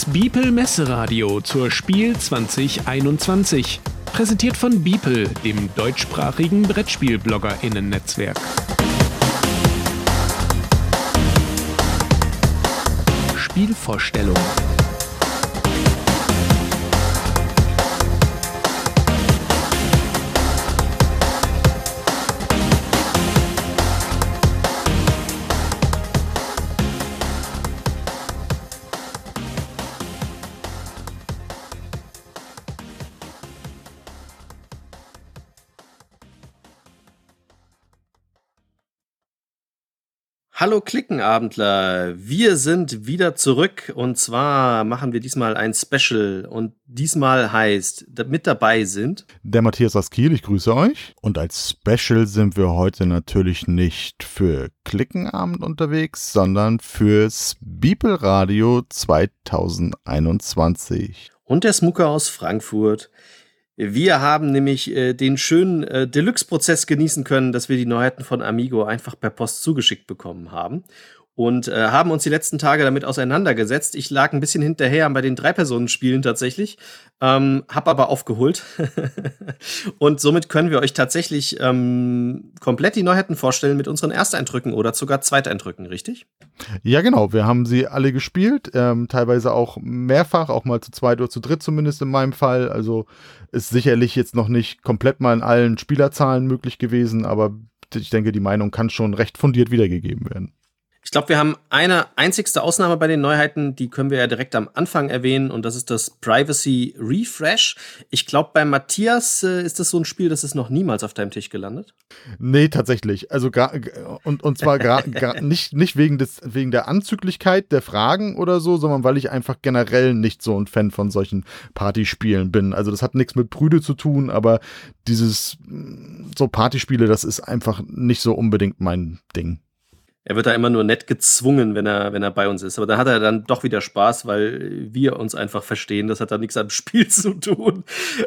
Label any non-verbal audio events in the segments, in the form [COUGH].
Das Biepel Messeradio zur Spiel 2021. Präsentiert von Biepel, dem deutschsprachigen Brettspiel-BloggerInnen-Netzwerk. Spielvorstellung. Hallo Klickenabendler, wir sind wieder zurück und zwar machen wir diesmal ein Special und diesmal heißt, mit dabei sind der Matthias aus Kiel, ich grüße euch und als Special sind wir heute natürlich nicht für Klickenabend unterwegs, sondern fürs Beeple Radio 2021. Und der Smucker aus Frankfurt. Wir haben nämlich äh, den schönen äh, Deluxe-Prozess genießen können, dass wir die Neuheiten von Amigo einfach per Post zugeschickt bekommen haben und äh, haben uns die letzten Tage damit auseinandergesetzt. Ich lag ein bisschen hinterher bei den Drei-Personen-Spielen tatsächlich, ähm, hab aber aufgeholt. [LAUGHS] und somit können wir euch tatsächlich ähm, komplett die Neuheiten vorstellen mit unseren Ersteindrücken oder sogar Zweiteindrücken, richtig? Ja, genau. Wir haben sie alle gespielt, ähm, teilweise auch mehrfach, auch mal zu zweit oder zu dritt zumindest in meinem Fall. Also ist sicherlich jetzt noch nicht komplett mal in allen Spielerzahlen möglich gewesen, aber ich denke, die Meinung kann schon recht fundiert wiedergegeben werden. Ich glaube, wir haben eine einzigste Ausnahme bei den Neuheiten, die können wir ja direkt am Anfang erwähnen und das ist das Privacy Refresh. Ich glaube, bei Matthias äh, ist das so ein Spiel, das ist noch niemals auf deinem Tisch gelandet. Nee, tatsächlich. Also gar, und, und zwar gar, gar [LAUGHS] nicht, nicht wegen, des, wegen der Anzüglichkeit der Fragen oder so, sondern weil ich einfach generell nicht so ein Fan von solchen Partyspielen bin. Also das hat nichts mit Brüde zu tun, aber dieses so Partyspiele, das ist einfach nicht so unbedingt mein Ding er wird da immer nur nett gezwungen, wenn er, wenn er bei uns ist. Aber da hat er dann doch wieder Spaß, weil wir uns einfach verstehen. Das hat dann nichts am [LAUGHS] Spiel zu tun.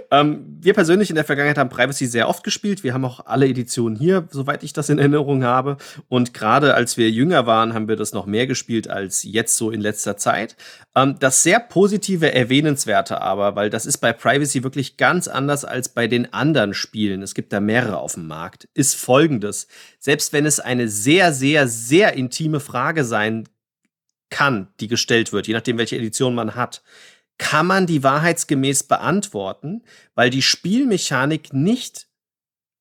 Ähm, wir persönlich in der Vergangenheit haben Privacy sehr oft gespielt. Wir haben auch alle Editionen hier, soweit ich das in Erinnerung habe. Und gerade als wir jünger waren, haben wir das noch mehr gespielt als jetzt so in letzter Zeit. Ähm, das sehr positive, erwähnenswerte aber, weil das ist bei Privacy wirklich ganz anders als bei den anderen Spielen. Es gibt da mehrere auf dem Markt, ist folgendes. Selbst wenn es eine sehr, sehr, sehr intime Frage sein kann, die gestellt wird, je nachdem, welche Edition man hat, kann man die wahrheitsgemäß beantworten, weil die Spielmechanik nicht,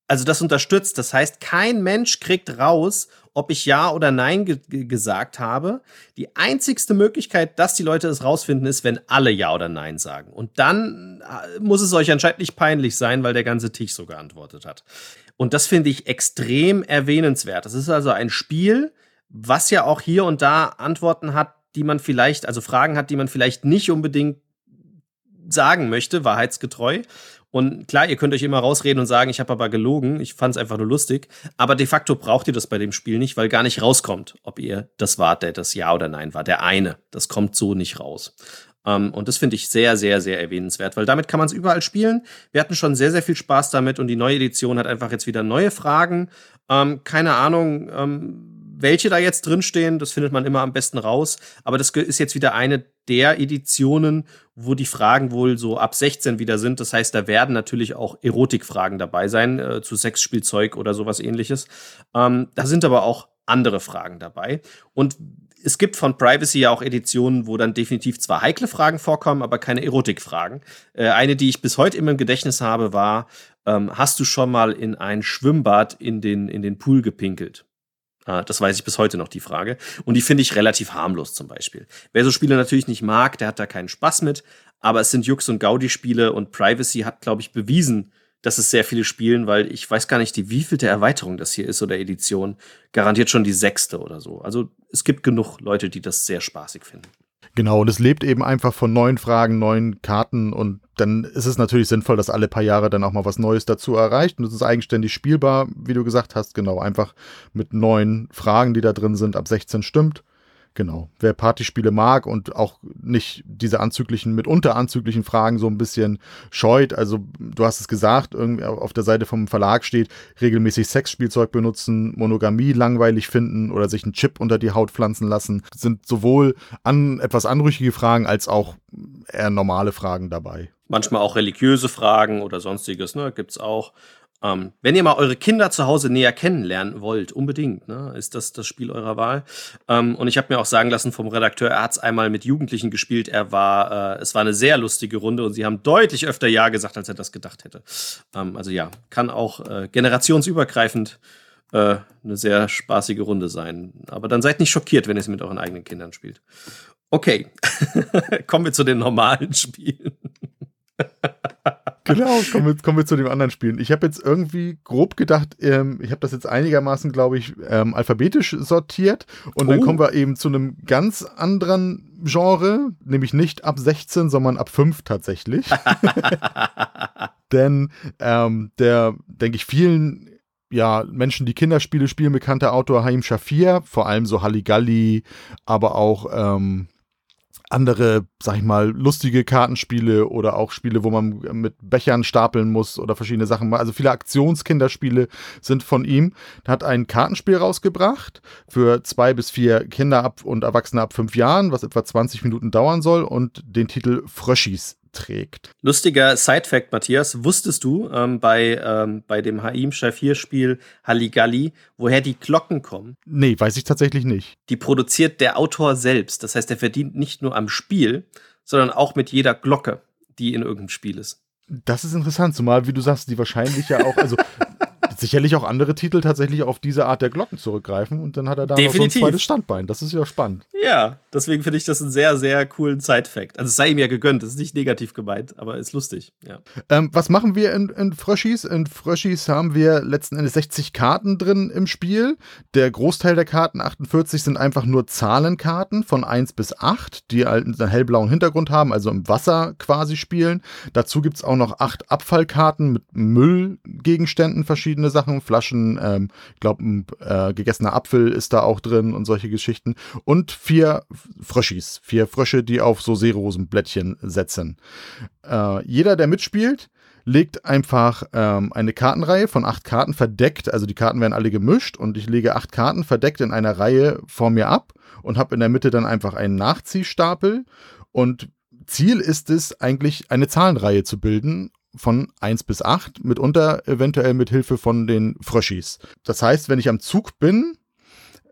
also das unterstützt. Das heißt, kein Mensch kriegt raus, ob ich Ja oder Nein ge gesagt habe. Die einzigste Möglichkeit, dass die Leute es rausfinden, ist, wenn alle Ja oder Nein sagen. Und dann äh, muss es euch anscheinend nicht peinlich sein, weil der ganze Tisch so geantwortet hat. Und das finde ich extrem erwähnenswert. Das ist also ein Spiel, was ja auch hier und da Antworten hat, die man vielleicht, also Fragen hat, die man vielleicht nicht unbedingt sagen möchte, wahrheitsgetreu. Und klar, ihr könnt euch immer rausreden und sagen, ich habe aber gelogen, ich fand es einfach nur lustig. Aber de facto braucht ihr das bei dem Spiel nicht, weil gar nicht rauskommt, ob ihr das wart, der das Ja oder Nein war. Der eine, das kommt so nicht raus. Ähm, und das finde ich sehr, sehr, sehr erwähnenswert, weil damit kann man es überall spielen. Wir hatten schon sehr, sehr viel Spaß damit und die neue Edition hat einfach jetzt wieder neue Fragen. Ähm, keine Ahnung, ähm, welche da jetzt drinstehen, das findet man immer am besten raus. Aber das ist jetzt wieder eine der Editionen, wo die Fragen wohl so ab 16 wieder sind. Das heißt, da werden natürlich auch Erotikfragen dabei sein, äh, zu Sexspielzeug oder sowas ähnliches. Ähm, da sind aber auch andere Fragen dabei. Und es gibt von Privacy ja auch Editionen, wo dann definitiv zwar heikle Fragen vorkommen, aber keine Erotikfragen. Äh, eine, die ich bis heute immer im Gedächtnis habe, war, ähm, hast du schon mal in ein Schwimmbad in den, in den Pool gepinkelt? Äh, das weiß ich bis heute noch, die Frage. Und die finde ich relativ harmlos zum Beispiel. Wer so Spiele natürlich nicht mag, der hat da keinen Spaß mit. Aber es sind Jux- und Gaudi-Spiele und Privacy hat, glaube ich, bewiesen, dass es sehr viele spielen, weil ich weiß gar nicht, die wievielte Erweiterung das hier ist oder Edition. Garantiert schon die sechste oder so. Also es gibt genug Leute, die das sehr spaßig finden. Genau, und es lebt eben einfach von neuen Fragen, neuen Karten und dann ist es natürlich sinnvoll, dass alle paar Jahre dann auch mal was Neues dazu erreicht und es ist eigenständig spielbar, wie du gesagt hast, genau, einfach mit neuen Fragen, die da drin sind, ab 16 stimmt. Genau. Wer Partyspiele mag und auch nicht diese anzüglichen, mitunter anzüglichen Fragen so ein bisschen scheut, also du hast es gesagt, irgendwie auf der Seite vom Verlag steht, regelmäßig Sexspielzeug benutzen, Monogamie langweilig finden oder sich einen Chip unter die Haut pflanzen lassen, sind sowohl an etwas anrüchige Fragen als auch eher normale Fragen dabei. Manchmal auch religiöse Fragen oder sonstiges, ne? Gibt's auch. Ähm, wenn ihr mal eure Kinder zu Hause näher kennenlernen wollt, unbedingt, ne, ist das das Spiel eurer Wahl. Ähm, und ich habe mir auch sagen lassen vom Redakteur, er hat es einmal mit Jugendlichen gespielt. Er war, äh, es war eine sehr lustige Runde und sie haben deutlich öfter Ja gesagt, als er das gedacht hätte. Ähm, also ja, kann auch äh, generationsübergreifend äh, eine sehr spaßige Runde sein. Aber dann seid nicht schockiert, wenn ihr es mit euren eigenen Kindern spielt. Okay, [LAUGHS] kommen wir zu den normalen Spielen. [LAUGHS] genau, kommen wir, kommen wir zu den anderen Spielen. Ich habe jetzt irgendwie grob gedacht, ähm, ich habe das jetzt einigermaßen, glaube ich, ähm, alphabetisch sortiert. Und oh. dann kommen wir eben zu einem ganz anderen Genre, nämlich nicht ab 16, sondern ab 5 tatsächlich. [LAUGHS] Denn ähm, der, denke ich, vielen ja, Menschen, die Kinderspiele spielen, bekannter Autor Haim Shafir, vor allem so Halligalli, aber auch ähm, andere, sag ich mal, lustige Kartenspiele oder auch Spiele, wo man mit Bechern stapeln muss oder verschiedene Sachen. Also viele Aktionskinderspiele sind von ihm. Er hat ein Kartenspiel rausgebracht für zwei bis vier Kinder ab und Erwachsene ab fünf Jahren, was etwa 20 Minuten dauern soll und den Titel Fröschis trägt. Lustiger Side-Fact, Matthias, wusstest du ähm, bei, ähm, bei dem Haim Shafir-Spiel Halligalli, woher die Glocken kommen? Nee, weiß ich tatsächlich nicht. Die produziert der Autor selbst. Das heißt, er verdient nicht nur am Spiel, sondern auch mit jeder Glocke, die in irgendeinem Spiel ist. Das ist interessant, zumal, wie du sagst, die wahrscheinlich ja auch, also [LAUGHS] sicherlich auch andere Titel tatsächlich auf diese Art der Glocken zurückgreifen und dann hat er da noch so ein zweites Standbein. Das ist ja spannend. Ja, deswegen finde ich das einen sehr, sehr coolen Side-Fact. Also es sei ihm ja gegönnt, das ist nicht negativ gemeint, aber ist lustig. Ja. Ähm, was machen wir in, in Fröschis? In Fröschis haben wir letzten Endes 60 Karten drin im Spiel. Der Großteil der Karten, 48, sind einfach nur Zahlenkarten von 1 bis 8, die halt einen hellblauen Hintergrund haben, also im Wasser quasi spielen. Dazu gibt es auch noch 8 Abfallkarten mit Müllgegenständen, verschiedene Sachen, Flaschen, ähm, ich glaube, ein äh, gegessener Apfel ist da auch drin und solche Geschichten. Und vier Fröschis, vier Frösche, die auf so Seerosenblättchen setzen. Äh, jeder, der mitspielt, legt einfach ähm, eine Kartenreihe von acht Karten verdeckt, also die Karten werden alle gemischt und ich lege acht Karten verdeckt in einer Reihe vor mir ab und habe in der Mitte dann einfach einen Nachziehstapel und Ziel ist es eigentlich eine Zahlenreihe zu bilden von 1 bis 8, mitunter eventuell mit Hilfe von den Fröschis. Das heißt, wenn ich am Zug bin,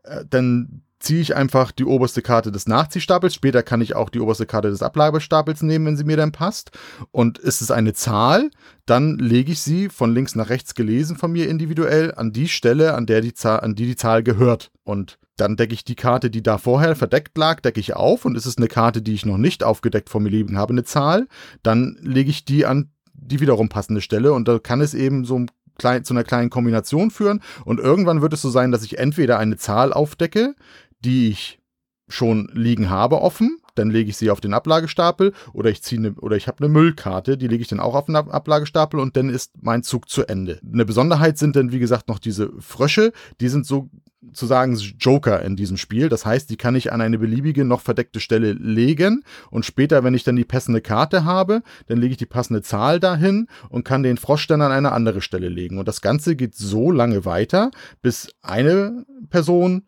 äh, dann ziehe ich einfach die oberste Karte des Nachziehstapels. Später kann ich auch die oberste Karte des Ablagestapels nehmen, wenn sie mir dann passt. Und ist es eine Zahl, dann lege ich sie von links nach rechts gelesen von mir individuell an die Stelle, an der die Zahl, an die die Zahl gehört. Und dann decke ich die Karte, die da vorher verdeckt lag, decke ich auf. Und ist es eine Karte, die ich noch nicht aufgedeckt vor mir liegen habe, eine Zahl, dann lege ich die an die wiederum passende Stelle. Und da kann es eben so klein, zu einer kleinen Kombination führen. Und irgendwann wird es so sein, dass ich entweder eine Zahl aufdecke, die ich schon liegen habe offen, dann lege ich sie auf den Ablagestapel oder ich ziehe eine, oder ich habe eine Müllkarte, die lege ich dann auch auf den Ablagestapel und dann ist mein Zug zu Ende. Eine Besonderheit sind dann wie gesagt noch diese Frösche, die sind so zu sagen Joker in diesem Spiel. Das heißt, die kann ich an eine beliebige noch verdeckte Stelle legen und später, wenn ich dann die passende Karte habe, dann lege ich die passende Zahl dahin und kann den Frosch dann an eine andere Stelle legen. Und das Ganze geht so lange weiter, bis eine Person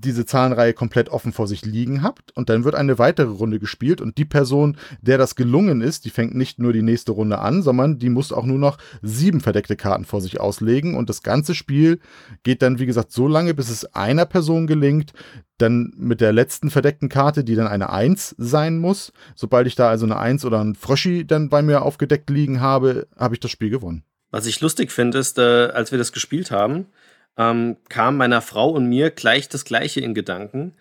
diese Zahlenreihe komplett offen vor sich liegen habt und dann wird eine weitere Runde gespielt und die Person, der das gelungen ist, die fängt nicht nur die nächste Runde an, sondern die muss auch nur noch sieben verdeckte Karten vor sich auslegen und das ganze Spiel geht dann, wie gesagt, so lange, bis es einer Person gelingt, dann mit der letzten verdeckten Karte, die dann eine Eins sein muss. Sobald ich da also eine Eins oder ein Fröschi dann bei mir aufgedeckt liegen habe, habe ich das Spiel gewonnen. Was ich lustig finde, ist, äh, als wir das gespielt haben, ähm, kam meiner Frau und mir gleich das Gleiche in Gedanken.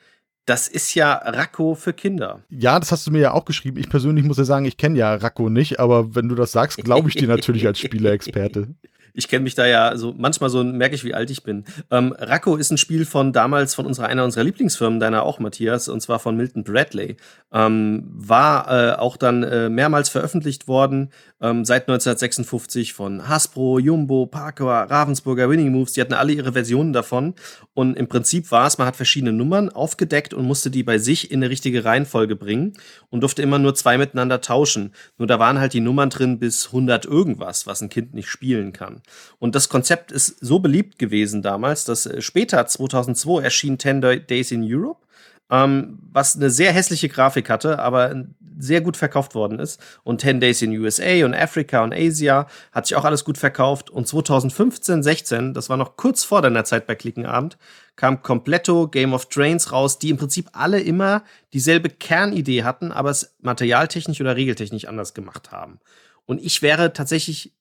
Das ist ja Racco für Kinder. Ja, das hast du mir ja auch geschrieben. Ich persönlich muss ja sagen, ich kenne ja Racco nicht, aber wenn du das sagst, glaube ich dir natürlich als [LAUGHS] Spieleexperte. Ich kenne mich da ja so, manchmal so merke ich, wie alt ich bin. Ähm, Racco ist ein Spiel von damals von unserer, einer unserer Lieblingsfirmen, deiner auch, Matthias, und zwar von Milton Bradley. Ähm, war äh, auch dann äh, mehrmals veröffentlicht worden, ähm, seit 1956 von Hasbro, Jumbo, Parker, Ravensburger, Winning Moves. Die hatten alle ihre Versionen davon. Und im Prinzip war es, man hat verschiedene Nummern aufgedeckt und musste die bei sich in eine richtige Reihenfolge bringen und durfte immer nur zwei miteinander tauschen. Nur da waren halt die Nummern drin bis 100 irgendwas, was ein Kind nicht spielen kann. Und das Konzept ist so beliebt gewesen damals, dass äh, später, 2002, erschien 10 Days in Europe. ähm, was eine sehr hässliche Grafik hatte, aber sehr gut verkauft worden ist. Und 10 Days in USA und Africa und Asia hat sich auch alles gut verkauft. Und 2015, 16, das war noch kurz vor deiner Zeit bei Klickenabend, kam Completo Game of Trains raus, die im Prinzip alle immer dieselbe Kernidee hatten, aber es materialtechnisch oder regeltechnisch anders gemacht haben. Und ich wäre tatsächlich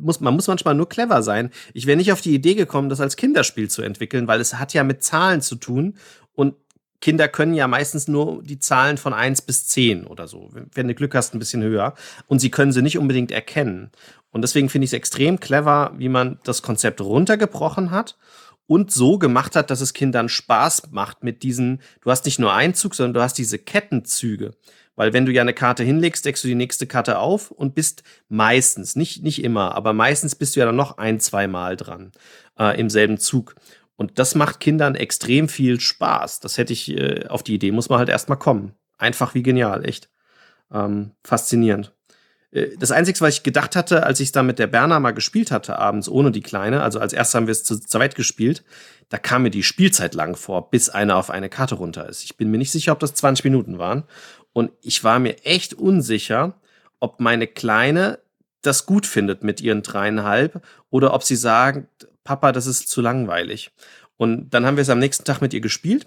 muss, man muss manchmal nur clever sein. Ich wäre nicht auf die Idee gekommen, das als Kinderspiel zu entwickeln, weil es hat ja mit Zahlen zu tun und Kinder können ja meistens nur die Zahlen von 1 bis 10 oder so. Wenn du Glück hast, ein bisschen höher. Und sie können sie nicht unbedingt erkennen. Und deswegen finde ich es extrem clever, wie man das Konzept runtergebrochen hat und so gemacht hat, dass es Kindern Spaß macht mit diesen, du hast nicht nur Einzug, sondern du hast diese Kettenzüge. Weil wenn du ja eine Karte hinlegst, deckst du die nächste Karte auf und bist meistens, nicht, nicht immer, aber meistens bist du ja dann noch ein, zwei Mal dran äh, im selben Zug. Und das macht Kindern extrem viel Spaß. Das hätte ich, äh, auf die Idee muss man halt erstmal kommen. Einfach wie genial, echt. Ähm, faszinierend. Äh, das Einzige, was ich gedacht hatte, als ich da mit der Berner mal gespielt hatte, abends ohne die Kleine, also als erstes haben wir es zu zweit gespielt, da kam mir die Spielzeit lang vor, bis einer auf eine Karte runter ist. Ich bin mir nicht sicher, ob das 20 Minuten waren. Und ich war mir echt unsicher, ob meine Kleine das gut findet mit ihren dreieinhalb oder ob sie sagt, Papa, das ist zu langweilig. Und dann haben wir es am nächsten Tag mit ihr gespielt.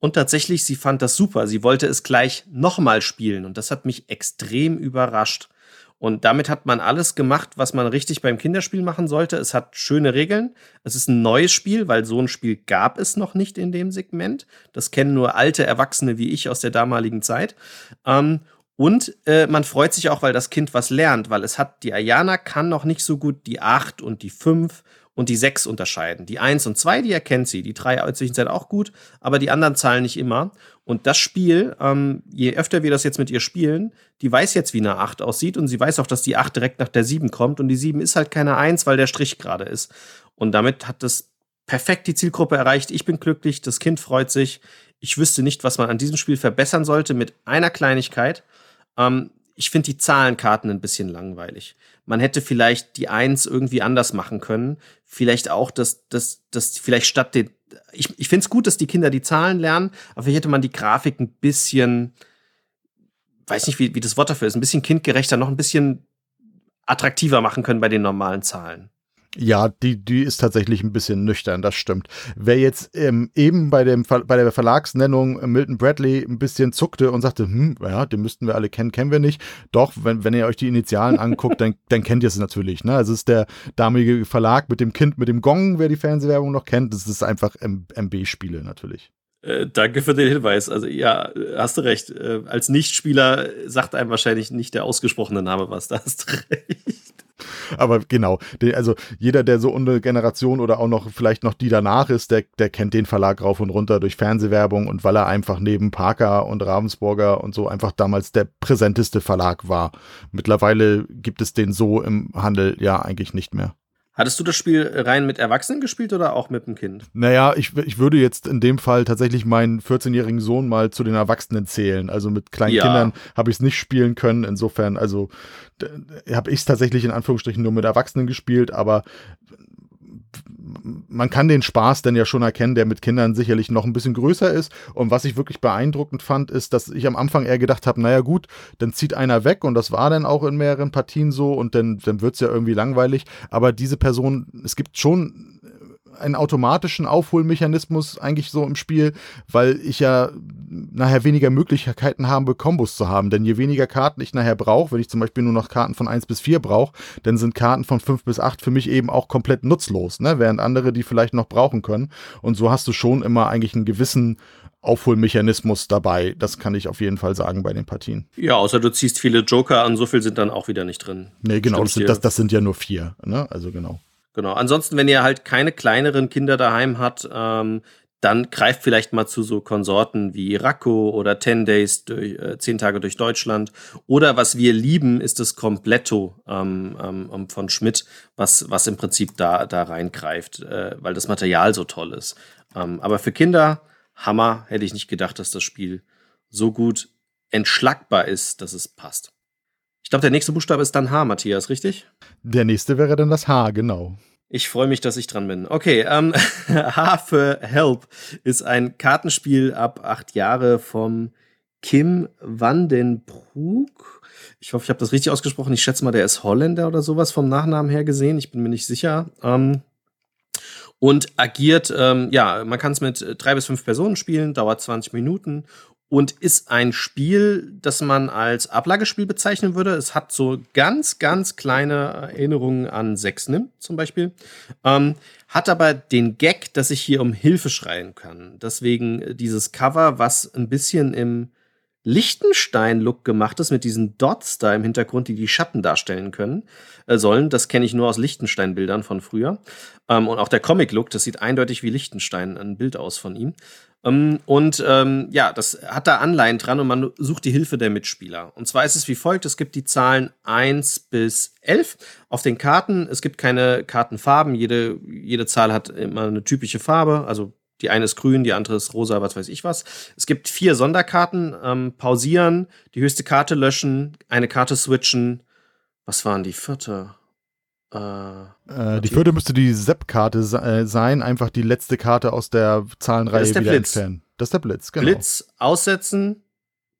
Und tatsächlich, sie fand das super. Sie wollte es gleich nochmal spielen. Und das hat mich extrem überrascht. Und damit hat man alles gemacht, was man richtig beim Kinderspiel machen sollte. Es hat schöne Regeln. Es ist ein neues Spiel, weil so ein Spiel gab es noch nicht in dem Segment. Das kennen nur alte Erwachsene wie ich aus der damaligen Zeit. Ähm, und äh, man freut sich auch, weil das Kind was lernt, weil es hat, die Ayana kann noch nicht so gut die 8 und die 5 und die 6 unterscheiden. Die 1 und 2, die erkennt sie. Die 3 Zwischenzeit auch gut, aber die anderen Zahlen nicht immer. Und das Spiel, ähm, je öfter wir das jetzt mit ihr spielen, die weiß jetzt, wie eine 8 aussieht und sie weiß auch, dass die 8 direkt nach der 7 kommt und die 7 ist halt keine 1, weil der Strich gerade ist. Und damit hat das perfekt die Zielgruppe erreicht. Ich bin glücklich, das Kind freut sich. Ich wüsste nicht, was man an diesem Spiel verbessern sollte mit einer Kleinigkeit. Ähm, ich finde die Zahlenkarten ein bisschen langweilig. Man hätte vielleicht die Eins irgendwie anders machen können. Vielleicht auch, dass, dass, dass vielleicht statt den. Ich, ich finde es gut, dass die Kinder die Zahlen lernen, aber vielleicht hätte man die Grafik ein bisschen, weiß nicht, wie, wie das Wort dafür ist, ein bisschen kindgerechter, noch ein bisschen attraktiver machen können bei den normalen Zahlen. Ja, die, die ist tatsächlich ein bisschen nüchtern, das stimmt. Wer jetzt ähm, eben bei, dem, bei der Verlagsnennung Milton Bradley ein bisschen zuckte und sagte, hm, ja, den müssten wir alle kennen, kennen wir nicht. Doch, wenn, wenn ihr euch die Initialen anguckt, dann, dann kennt ihr es natürlich. Ne? Also es ist der damalige Verlag mit dem Kind mit dem Gong, wer die Fernsehwerbung noch kennt. Das ist einfach MB-Spiele natürlich. Äh, danke für den Hinweis. Also ja, hast du recht. Äh, als Nichtspieler sagt einem wahrscheinlich nicht der ausgesprochene Name was. Da hast du [LAUGHS] recht. [LAUGHS] Aber genau, also jeder, der so eine Generation oder auch noch vielleicht noch die danach ist, der, der kennt den Verlag rauf und runter durch Fernsehwerbung und weil er einfach neben Parker und Ravensburger und so einfach damals der präsenteste Verlag war. Mittlerweile gibt es den so im Handel ja eigentlich nicht mehr. Hattest du das Spiel rein mit Erwachsenen gespielt oder auch mit dem Kind? Naja, ich, ich würde jetzt in dem Fall tatsächlich meinen 14-jährigen Sohn mal zu den Erwachsenen zählen. Also mit kleinen ja. Kindern habe ich es nicht spielen können. Insofern, also habe ich es tatsächlich in Anführungsstrichen nur mit Erwachsenen gespielt, aber man kann den Spaß denn ja schon erkennen, der mit Kindern sicherlich noch ein bisschen größer ist. Und was ich wirklich beeindruckend fand, ist, dass ich am Anfang eher gedacht habe, naja gut, dann zieht einer weg und das war dann auch in mehreren Partien so und dann, dann wird es ja irgendwie langweilig. Aber diese Person, es gibt schon einen automatischen Aufholmechanismus eigentlich so im Spiel, weil ich ja nachher weniger Möglichkeiten habe, Kombos zu haben. Denn je weniger Karten ich nachher brauche, wenn ich zum Beispiel nur noch Karten von 1 bis 4 brauche, dann sind Karten von 5 bis 8 für mich eben auch komplett nutzlos, ne? während andere die vielleicht noch brauchen können. Und so hast du schon immer eigentlich einen gewissen Aufholmechanismus dabei. Das kann ich auf jeden Fall sagen bei den Partien. Ja, außer du ziehst viele Joker an, so viel sind dann auch wieder nicht drin. Nee, genau, das sind, das, das sind, ja nur vier. Ne? Also genau. Genau. Ansonsten, wenn ihr halt keine kleineren Kinder daheim habt, ähm, dann greift vielleicht mal zu so Konsorten wie Racco oder 10 Days, durch, äh, 10 Tage durch Deutschland. Oder was wir lieben, ist das Completto ähm, ähm, von Schmidt, was, was im Prinzip da, da reingreift, äh, weil das Material so toll ist. Ähm, aber für Kinder, Hammer, hätte ich nicht gedacht, dass das Spiel so gut entschlagbar ist, dass es passt. Ich glaube, der nächste Buchstabe ist dann H, Matthias, richtig? Der nächste wäre dann das H, genau. Ich freue mich, dass ich dran bin. Okay, ähm, [LAUGHS] H für Help ist ein Kartenspiel ab acht Jahre vom Kim Vandenbroek. Ich hoffe, ich habe das richtig ausgesprochen. Ich schätze mal, der ist Holländer oder sowas vom Nachnamen her gesehen. Ich bin mir nicht sicher. Ähm, und agiert, ähm, ja, man kann es mit drei bis fünf Personen spielen, dauert 20 Minuten und ist ein Spiel, das man als Ablagespiel bezeichnen würde. Es hat so ganz, ganz kleine Erinnerungen an Sechsnim zum Beispiel. Ähm, hat aber den Gag, dass ich hier um Hilfe schreien kann. Deswegen dieses Cover, was ein bisschen im Lichtenstein-Look gemacht ist, mit diesen Dots da im Hintergrund, die die Schatten darstellen können, äh, sollen. Das kenne ich nur aus Lichtenstein-Bildern von früher. Ähm, und auch der Comic-Look, das sieht eindeutig wie Lichtenstein, ein Bild aus von ihm. Ähm, und ähm, ja, das hat da Anleihen dran und man sucht die Hilfe der Mitspieler. Und zwar ist es wie folgt: Es gibt die Zahlen 1 bis 11 auf den Karten. Es gibt keine Kartenfarben. Jede, jede Zahl hat immer eine typische Farbe. Also die eine ist grün, die andere ist rosa, was weiß ich was. Es gibt vier Sonderkarten. Ähm, pausieren, die höchste Karte löschen, eine Karte switchen. Was waren die vierte? Äh, äh, die vierte müsste die Sepp-Karte äh, sein, einfach die letzte Karte aus der Zahlenreihe das ist der wieder Blitz. entfernen. Das ist der Blitz, genau. Blitz aussetzen,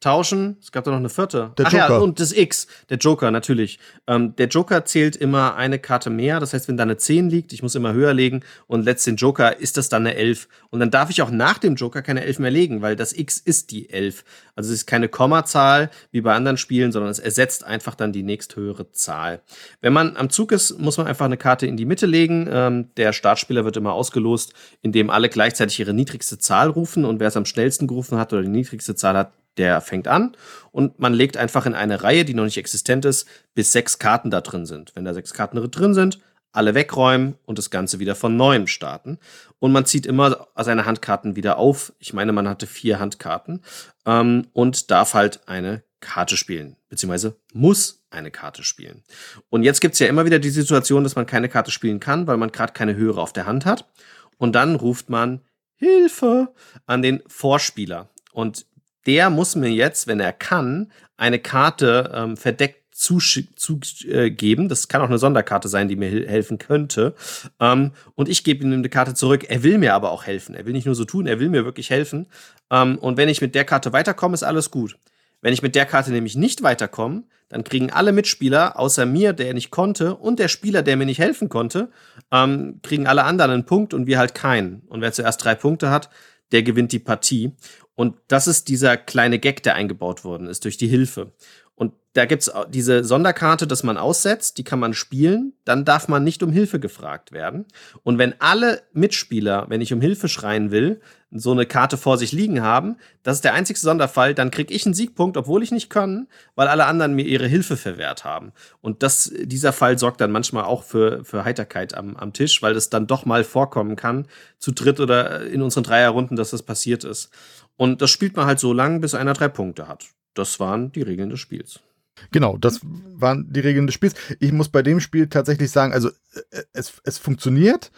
tauschen. Es gab da noch eine vierte. Der Ach ja, Joker. und das X, der Joker, natürlich. Ähm, der Joker zählt immer eine Karte mehr. Das heißt, wenn da eine 10 liegt, ich muss immer höher legen und letzt den Joker, ist das dann eine 11. Und dann darf ich auch nach dem Joker keine 11 mehr legen, weil das X ist die 11. Also es ist keine Kommazahl wie bei anderen Spielen, sondern es ersetzt einfach dann die nächsthöhere Zahl. Wenn man am Zug ist, muss man einfach eine Karte in die Mitte legen. Ähm, der Startspieler wird immer ausgelost, indem alle gleichzeitig ihre niedrigste Zahl rufen und wer es am schnellsten gerufen hat oder die niedrigste Zahl hat, der fängt an und man legt einfach in eine Reihe, die noch nicht existent ist, bis sechs Karten da drin sind. Wenn da sechs Karten drin sind, alle wegräumen und das Ganze wieder von neuem starten. Und man zieht immer seine Handkarten wieder auf. Ich meine, man hatte vier Handkarten ähm, und darf halt eine Karte spielen, beziehungsweise muss eine Karte spielen. Und jetzt gibt es ja immer wieder die Situation, dass man keine Karte spielen kann, weil man gerade keine höhere auf der Hand hat. Und dann ruft man Hilfe an den Vorspieler. Und der muss mir jetzt, wenn er kann, eine Karte ähm, verdeckt zugeben. das kann auch eine Sonderkarte sein, die mir helfen könnte. Ähm, und ich gebe ihm eine Karte zurück. Er will mir aber auch helfen. Er will nicht nur so tun, er will mir wirklich helfen. Ähm, und wenn ich mit der Karte weiterkomme, ist alles gut. Wenn ich mit der Karte nämlich nicht weiterkomme, dann kriegen alle Mitspieler, außer mir, der nicht konnte, und der Spieler, der mir nicht helfen konnte, ähm, kriegen alle anderen einen Punkt und wir halt keinen. Und wer zuerst drei Punkte hat, der gewinnt die Partie. Und das ist dieser kleine Gag, der eingebaut worden ist durch die Hilfe. Da gibt's diese Sonderkarte, dass man aussetzt, die kann man spielen, dann darf man nicht um Hilfe gefragt werden. Und wenn alle Mitspieler, wenn ich um Hilfe schreien will, so eine Karte vor sich liegen haben, das ist der einzige Sonderfall, dann krieg ich einen Siegpunkt, obwohl ich nicht kann, weil alle anderen mir ihre Hilfe verwehrt haben. Und das, dieser Fall sorgt dann manchmal auch für, für Heiterkeit am, am Tisch, weil es dann doch mal vorkommen kann, zu dritt oder in unseren Dreierrunden, dass das passiert ist. Und das spielt man halt so lange, bis einer drei Punkte hat. Das waren die Regeln des Spiels. Genau, das waren die Regeln des Spiels. Ich muss bei dem Spiel tatsächlich sagen, also äh, es, es funktioniert,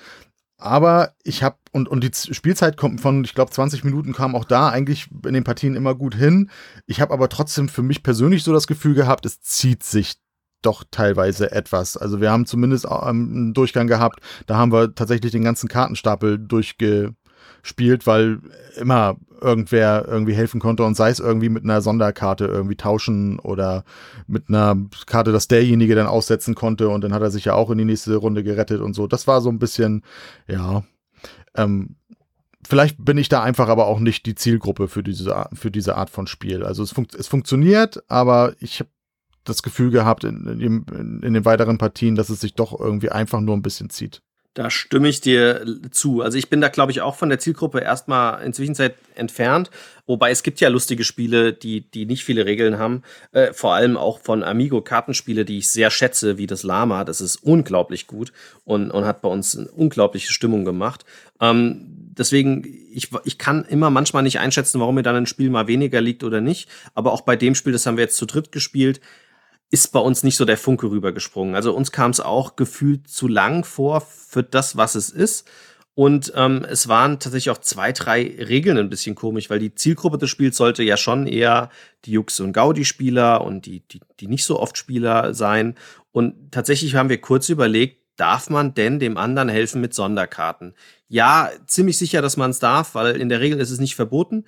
aber ich habe, und, und die Spielzeit kommt von, ich glaube, 20 Minuten kam auch da eigentlich in den Partien immer gut hin. Ich habe aber trotzdem für mich persönlich so das Gefühl gehabt, es zieht sich doch teilweise etwas. Also wir haben zumindest einen Durchgang gehabt, da haben wir tatsächlich den ganzen Kartenstapel durchge spielt, weil immer irgendwer irgendwie helfen konnte und sei es irgendwie mit einer Sonderkarte irgendwie tauschen oder mit einer Karte, dass derjenige dann aussetzen konnte und dann hat er sich ja auch in die nächste Runde gerettet und so. Das war so ein bisschen, ja, ähm, vielleicht bin ich da einfach aber auch nicht die Zielgruppe für diese, für diese Art von Spiel. Also es, fun es funktioniert, aber ich habe das Gefühl gehabt in, in, in den weiteren Partien, dass es sich doch irgendwie einfach nur ein bisschen zieht. Da stimme ich dir zu. Also ich bin da, glaube ich, auch von der Zielgruppe erstmal inzwischen entfernt. Wobei es gibt ja lustige Spiele, die, die nicht viele Regeln haben. Äh, vor allem auch von Amigo Kartenspiele, die ich sehr schätze, wie das Lama. Das ist unglaublich gut und, und hat bei uns eine unglaubliche Stimmung gemacht. Ähm, deswegen, ich, ich kann immer manchmal nicht einschätzen, warum mir dann ein Spiel mal weniger liegt oder nicht. Aber auch bei dem Spiel, das haben wir jetzt zu dritt gespielt, ist bei uns nicht so der Funke rübergesprungen. Also uns kam es auch gefühlt zu lang vor für das, was es ist. Und ähm, es waren tatsächlich auch zwei, drei Regeln ein bisschen komisch, weil die Zielgruppe des Spiels sollte ja schon eher die Jux- und Gaudi-Spieler und die, die, die nicht so oft Spieler sein. Und tatsächlich haben wir kurz überlegt, darf man denn dem anderen helfen mit Sonderkarten? Ja, ziemlich sicher, dass man es darf, weil in der Regel ist es nicht verboten.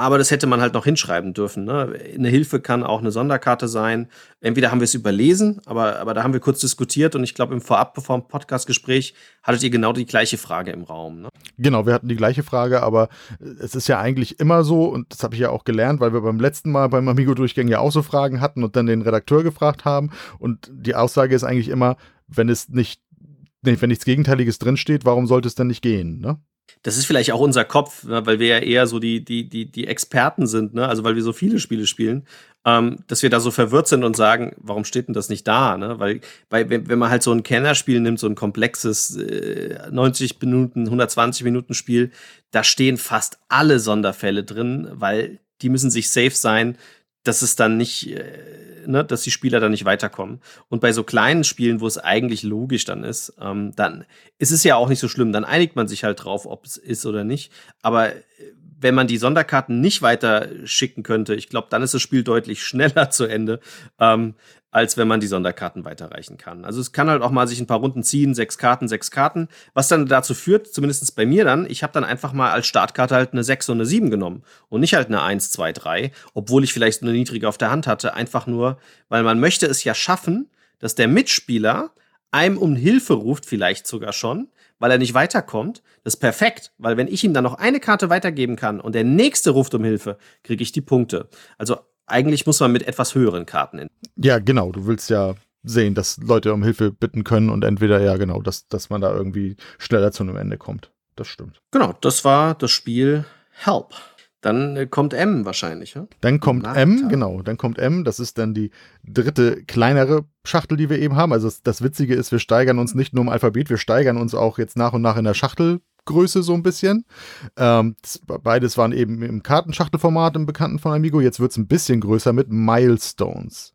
Aber das hätte man halt noch hinschreiben dürfen. Ne? Eine Hilfe kann auch eine Sonderkarte sein. Entweder haben wir es überlesen, aber, aber da haben wir kurz diskutiert und ich glaube, im Vorab, bevor im Podcast-Gespräch, hattet ihr genau die gleiche Frage im Raum. Ne? Genau, wir hatten die gleiche Frage, aber es ist ja eigentlich immer so, und das habe ich ja auch gelernt, weil wir beim letzten Mal beim Amigo-Durchgang ja auch so Fragen hatten und dann den Redakteur gefragt haben. Und die Aussage ist eigentlich immer, wenn es nicht, wenn nichts Gegenteiliges drinsteht, warum sollte es denn nicht gehen? Ne? Das ist vielleicht auch unser Kopf, ne, weil wir ja eher so die, die, die, die Experten sind, ne? also weil wir so viele Spiele spielen, ähm, dass wir da so verwirrt sind und sagen, warum steht denn das nicht da? Ne? Weil, weil wenn man halt so ein Kennerspiel nimmt, so ein komplexes äh, 90 Minuten, 120 Minuten Spiel, da stehen fast alle Sonderfälle drin, weil die müssen sich safe sein, dass es dann nicht, äh, ne, dass die Spieler dann nicht weiterkommen. Und bei so kleinen Spielen, wo es eigentlich logisch dann ist, ähm, dann ist es ja auch nicht so schlimm. Dann einigt man sich halt drauf, ob es ist oder nicht. Aber äh, wenn man die Sonderkarten nicht weiter schicken könnte, ich glaube, dann ist das Spiel deutlich [LAUGHS] schneller zu Ende. Ähm, als wenn man die Sonderkarten weiterreichen kann. Also es kann halt auch mal sich ein paar Runden ziehen, sechs Karten, sechs Karten, was dann dazu führt, zumindest bei mir dann, ich habe dann einfach mal als Startkarte halt eine 6 und eine 7 genommen und nicht halt eine 1, 2, 3, obwohl ich vielleicht eine niedrige auf der Hand hatte, einfach nur, weil man möchte es ja schaffen, dass der Mitspieler einem um Hilfe ruft, vielleicht sogar schon, weil er nicht weiterkommt. Das ist perfekt, weil wenn ich ihm dann noch eine Karte weitergeben kann und der nächste ruft um Hilfe, kriege ich die Punkte. Also eigentlich muss man mit etwas höheren Karten in. Ja, genau. Du willst ja sehen, dass Leute um Hilfe bitten können und entweder, ja, genau, dass, dass man da irgendwie schneller zu einem Ende kommt. Das stimmt. Genau, das war das Spiel Help. Dann äh, kommt M wahrscheinlich. Ja? Dann kommt M, genau. Dann kommt M. Das ist dann die dritte kleinere Schachtel, die wir eben haben. Also das, das Witzige ist, wir steigern uns nicht nur im Alphabet, wir steigern uns auch jetzt nach und nach in der Schachtel Größe so ein bisschen. Ähm, beides waren eben im Kartenschachtelformat im Bekannten von Amigo. Jetzt wird es ein bisschen größer mit Milestones.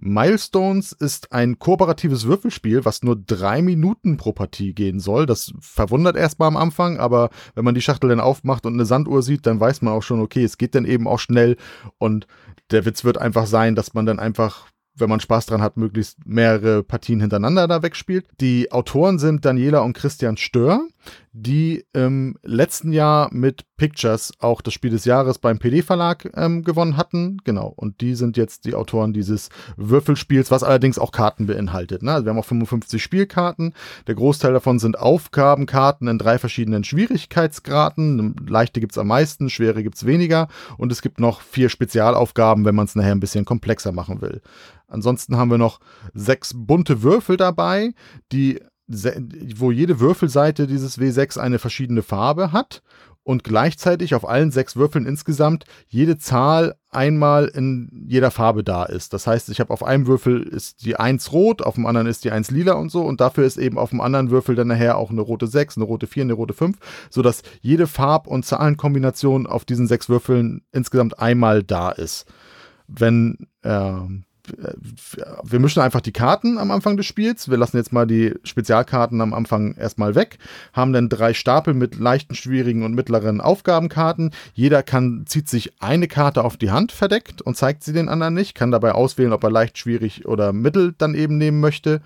Milestones ist ein kooperatives Würfelspiel, was nur drei Minuten pro Partie gehen soll. Das verwundert erstmal am Anfang, aber wenn man die Schachtel dann aufmacht und eine Sanduhr sieht, dann weiß man auch schon, okay, es geht dann eben auch schnell und der Witz wird einfach sein, dass man dann einfach wenn man Spaß dran hat, möglichst mehrere Partien hintereinander da wegspielt. Die Autoren sind Daniela und Christian Stör, die im letzten Jahr mit Pictures auch das Spiel des Jahres beim PD-Verlag ähm, gewonnen hatten. Genau. Und die sind jetzt die Autoren dieses Würfelspiels, was allerdings auch Karten beinhaltet. Ne? Also wir haben auch 55 Spielkarten. Der Großteil davon sind Aufgabenkarten in drei verschiedenen Schwierigkeitsgraden. Leichte gibt es am meisten, schwere gibt es weniger. Und es gibt noch vier Spezialaufgaben, wenn man es nachher ein bisschen komplexer machen will. Ansonsten haben wir noch sechs bunte Würfel dabei, die, wo jede Würfelseite dieses W6 eine verschiedene Farbe hat und gleichzeitig auf allen sechs Würfeln insgesamt jede Zahl einmal in jeder Farbe da ist. Das heißt, ich habe auf einem Würfel ist die 1 rot, auf dem anderen ist die 1 lila und so und dafür ist eben auf dem anderen Würfel dann nachher auch eine rote 6, eine rote 4, eine rote 5, sodass jede Farb- und Zahlenkombination auf diesen sechs Würfeln insgesamt einmal da ist. Wenn äh, wir mischen einfach die Karten am Anfang des Spiels. Wir lassen jetzt mal die Spezialkarten am Anfang erstmal weg, haben dann drei Stapel mit leichten, schwierigen und mittleren Aufgabenkarten. Jeder kann, zieht sich eine Karte auf die Hand verdeckt und zeigt sie den anderen nicht, kann dabei auswählen, ob er leicht, schwierig oder mittel dann eben nehmen möchte.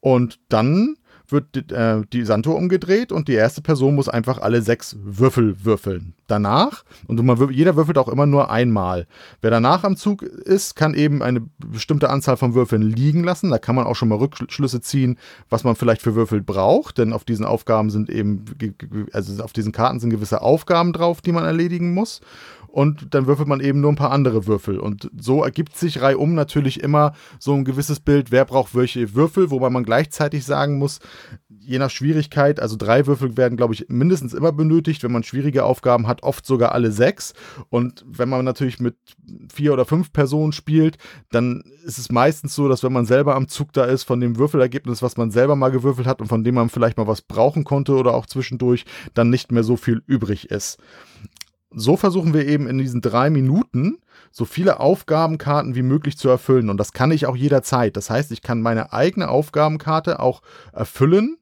Und dann wird äh, die Sanduhr umgedreht und die erste Person muss einfach alle sechs Würfel würfeln. Danach, und man, jeder würfelt auch immer nur einmal. Wer danach am Zug ist, kann eben eine bestimmte Anzahl von Würfeln liegen lassen. Da kann man auch schon mal Rückschlüsse ziehen, was man vielleicht für Würfel braucht, denn auf diesen Aufgaben sind eben, also auf diesen Karten sind gewisse Aufgaben drauf, die man erledigen muss und dann würfelt man eben nur ein paar andere Würfel. Und so ergibt sich reihum natürlich immer so ein gewisses Bild, wer braucht welche Würfel, wobei man gleichzeitig sagen muss, je nach Schwierigkeit, also drei Würfel werden, glaube ich, mindestens immer benötigt. Wenn man schwierige Aufgaben hat, oft sogar alle sechs. Und wenn man natürlich mit vier oder fünf Personen spielt, dann ist es meistens so, dass wenn man selber am Zug da ist, von dem Würfelergebnis, was man selber mal gewürfelt hat und von dem man vielleicht mal was brauchen konnte oder auch zwischendurch, dann nicht mehr so viel übrig ist so versuchen wir eben in diesen drei Minuten so viele Aufgabenkarten wie möglich zu erfüllen. Und das kann ich auch jederzeit. Das heißt, ich kann meine eigene Aufgabenkarte auch erfüllen,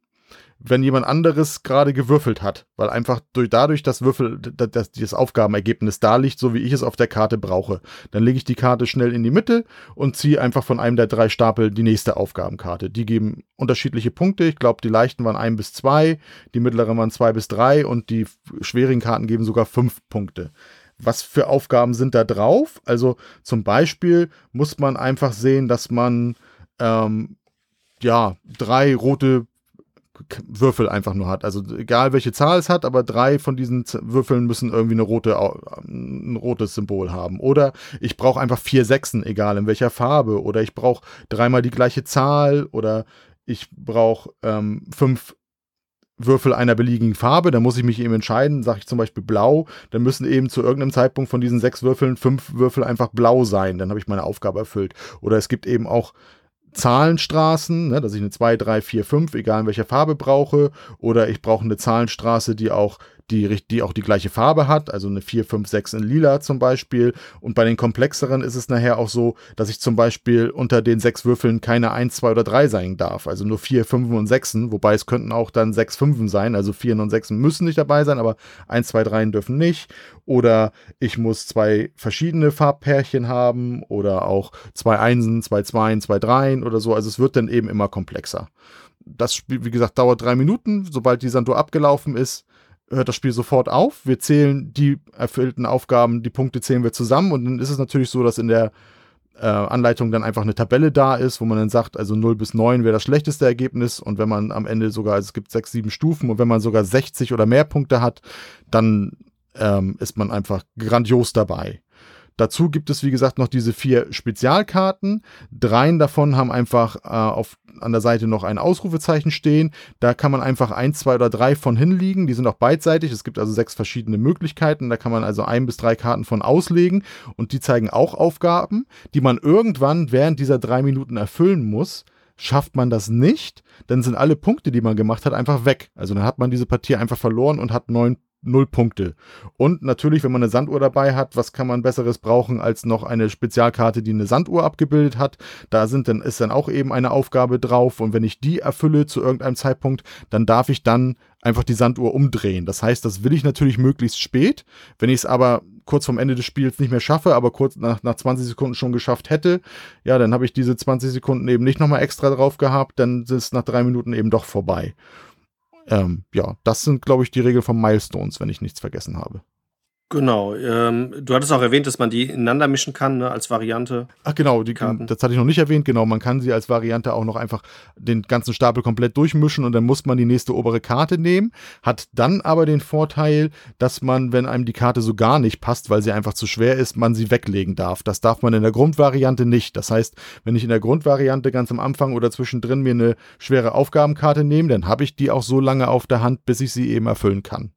wenn jemand anderes gerade gewürfelt hat, weil einfach durch, dadurch das Würfel, das, das Aufgabenergebnis da liegt, so wie ich es auf der Karte brauche. Dann lege ich die Karte schnell in die Mitte und ziehe einfach von einem der drei Stapel die nächste Aufgabenkarte. Die geben unterschiedliche Punkte. Ich glaube, die leichten waren ein bis zwei, die mittleren waren zwei bis drei und die schwierigen Karten geben sogar fünf Punkte was für Aufgaben sind da drauf. Also zum Beispiel muss man einfach sehen, dass man ähm, ja drei rote Würfel einfach nur hat. Also egal welche Zahl es hat, aber drei von diesen Würfeln müssen irgendwie eine rote, ein rotes Symbol haben. Oder ich brauche einfach vier Sechsen, egal in welcher Farbe. Oder ich brauche dreimal die gleiche Zahl. Oder ich brauche ähm, fünf Würfel einer beliebigen Farbe, dann muss ich mich eben entscheiden, sage ich zum Beispiel blau, dann müssen eben zu irgendeinem Zeitpunkt von diesen sechs Würfeln fünf Würfel einfach blau sein, dann habe ich meine Aufgabe erfüllt. Oder es gibt eben auch Zahlenstraßen, ne, dass ich eine 2, 3, 4, 5, egal in welcher Farbe brauche, oder ich brauche eine Zahlenstraße, die auch die, die auch die gleiche Farbe hat, also eine 4, 5, 6 in lila zum Beispiel. Und bei den komplexeren ist es nachher auch so, dass ich zum Beispiel unter den sechs Würfeln keine 1, 2 oder 3 sein darf. Also nur 4, 5 und 6, wobei es könnten auch dann 6, 5 sein. Also 4 und 6 müssen nicht dabei sein, aber 1, 2, 3 dürfen nicht. Oder ich muss zwei verschiedene Farbpärchen haben oder auch zwei Einsen, zwei Zweien, zwei Dreien oder so. Also es wird dann eben immer komplexer. Das Spiel, wie gesagt, dauert drei Minuten. Sobald die Sanduhr abgelaufen ist, hört das Spiel sofort auf. Wir zählen die erfüllten Aufgaben, die Punkte zählen wir zusammen und dann ist es natürlich so, dass in der äh, Anleitung dann einfach eine Tabelle da ist, wo man dann sagt, also 0 bis 9 wäre das schlechteste Ergebnis und wenn man am Ende sogar, also es gibt 6, 7 Stufen und wenn man sogar 60 oder mehr Punkte hat, dann ähm, ist man einfach grandios dabei. Dazu gibt es, wie gesagt, noch diese vier Spezialkarten. Dreien davon haben einfach äh, auf, an der Seite noch ein Ausrufezeichen stehen. Da kann man einfach ein, zwei oder drei von hinliegen. Die sind auch beidseitig. Es gibt also sechs verschiedene Möglichkeiten. Da kann man also ein bis drei Karten von auslegen und die zeigen auch Aufgaben, die man irgendwann während dieser drei Minuten erfüllen muss. Schafft man das nicht, dann sind alle Punkte, die man gemacht hat, einfach weg. Also dann hat man diese Partie einfach verloren und hat neun null Punkte. Und natürlich, wenn man eine Sanduhr dabei hat, was kann man besseres brauchen als noch eine Spezialkarte, die eine Sanduhr abgebildet hat? Da sind dann, ist dann auch eben eine Aufgabe drauf. Und wenn ich die erfülle zu irgendeinem Zeitpunkt, dann darf ich dann einfach die Sanduhr umdrehen. Das heißt, das will ich natürlich möglichst spät. Wenn ich es aber kurz vorm Ende des Spiels nicht mehr schaffe, aber kurz nach, nach 20 Sekunden schon geschafft hätte, ja, dann habe ich diese 20 Sekunden eben nicht nochmal extra drauf gehabt, dann ist es nach drei Minuten eben doch vorbei. Ähm, ja, das sind, glaube ich, die Regeln von Milestones, wenn ich nichts vergessen habe. Genau. Ähm, du hattest auch erwähnt, dass man die ineinander mischen kann, ne, als Variante. Ach genau, die, Karten. das hatte ich noch nicht erwähnt. Genau, man kann sie als Variante auch noch einfach den ganzen Stapel komplett durchmischen und dann muss man die nächste obere Karte nehmen. Hat dann aber den Vorteil, dass man, wenn einem die Karte so gar nicht passt, weil sie einfach zu schwer ist, man sie weglegen darf. Das darf man in der Grundvariante nicht. Das heißt, wenn ich in der Grundvariante ganz am Anfang oder zwischendrin mir eine schwere Aufgabenkarte nehme, dann habe ich die auch so lange auf der Hand, bis ich sie eben erfüllen kann.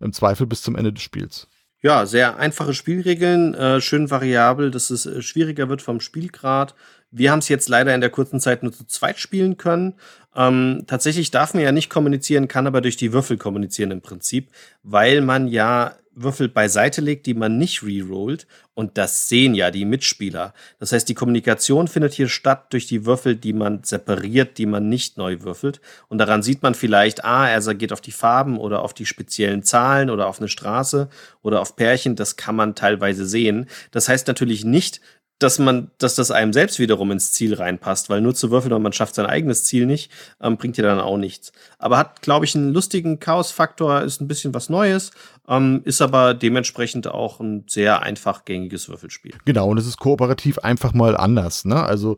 Im Zweifel bis zum Ende des Spiels. Ja, sehr einfache Spielregeln, äh, schön variabel, dass es äh, schwieriger wird vom Spielgrad. Wir haben es jetzt leider in der kurzen Zeit nur zu zweit spielen können. Ähm, tatsächlich darf man ja nicht kommunizieren, kann aber durch die Würfel kommunizieren im Prinzip, weil man ja Würfel beiseite legt, die man nicht rerollt. Und das sehen ja die Mitspieler. Das heißt, die Kommunikation findet hier statt durch die Würfel, die man separiert, die man nicht neu würfelt. Und daran sieht man vielleicht, ah, er geht auf die Farben oder auf die speziellen Zahlen oder auf eine Straße oder auf Pärchen. Das kann man teilweise sehen. Das heißt natürlich nicht, dass man, dass das einem selbst wiederum ins Ziel reinpasst, weil nur zu würfeln und man schafft sein eigenes Ziel nicht, ähm, bringt dir dann auch nichts. Aber hat, glaube ich, einen lustigen Chaos-Faktor, ist ein bisschen was Neues, ähm, ist aber dementsprechend auch ein sehr einfach gängiges Würfelspiel. Genau, und es ist kooperativ einfach mal anders, ne? Also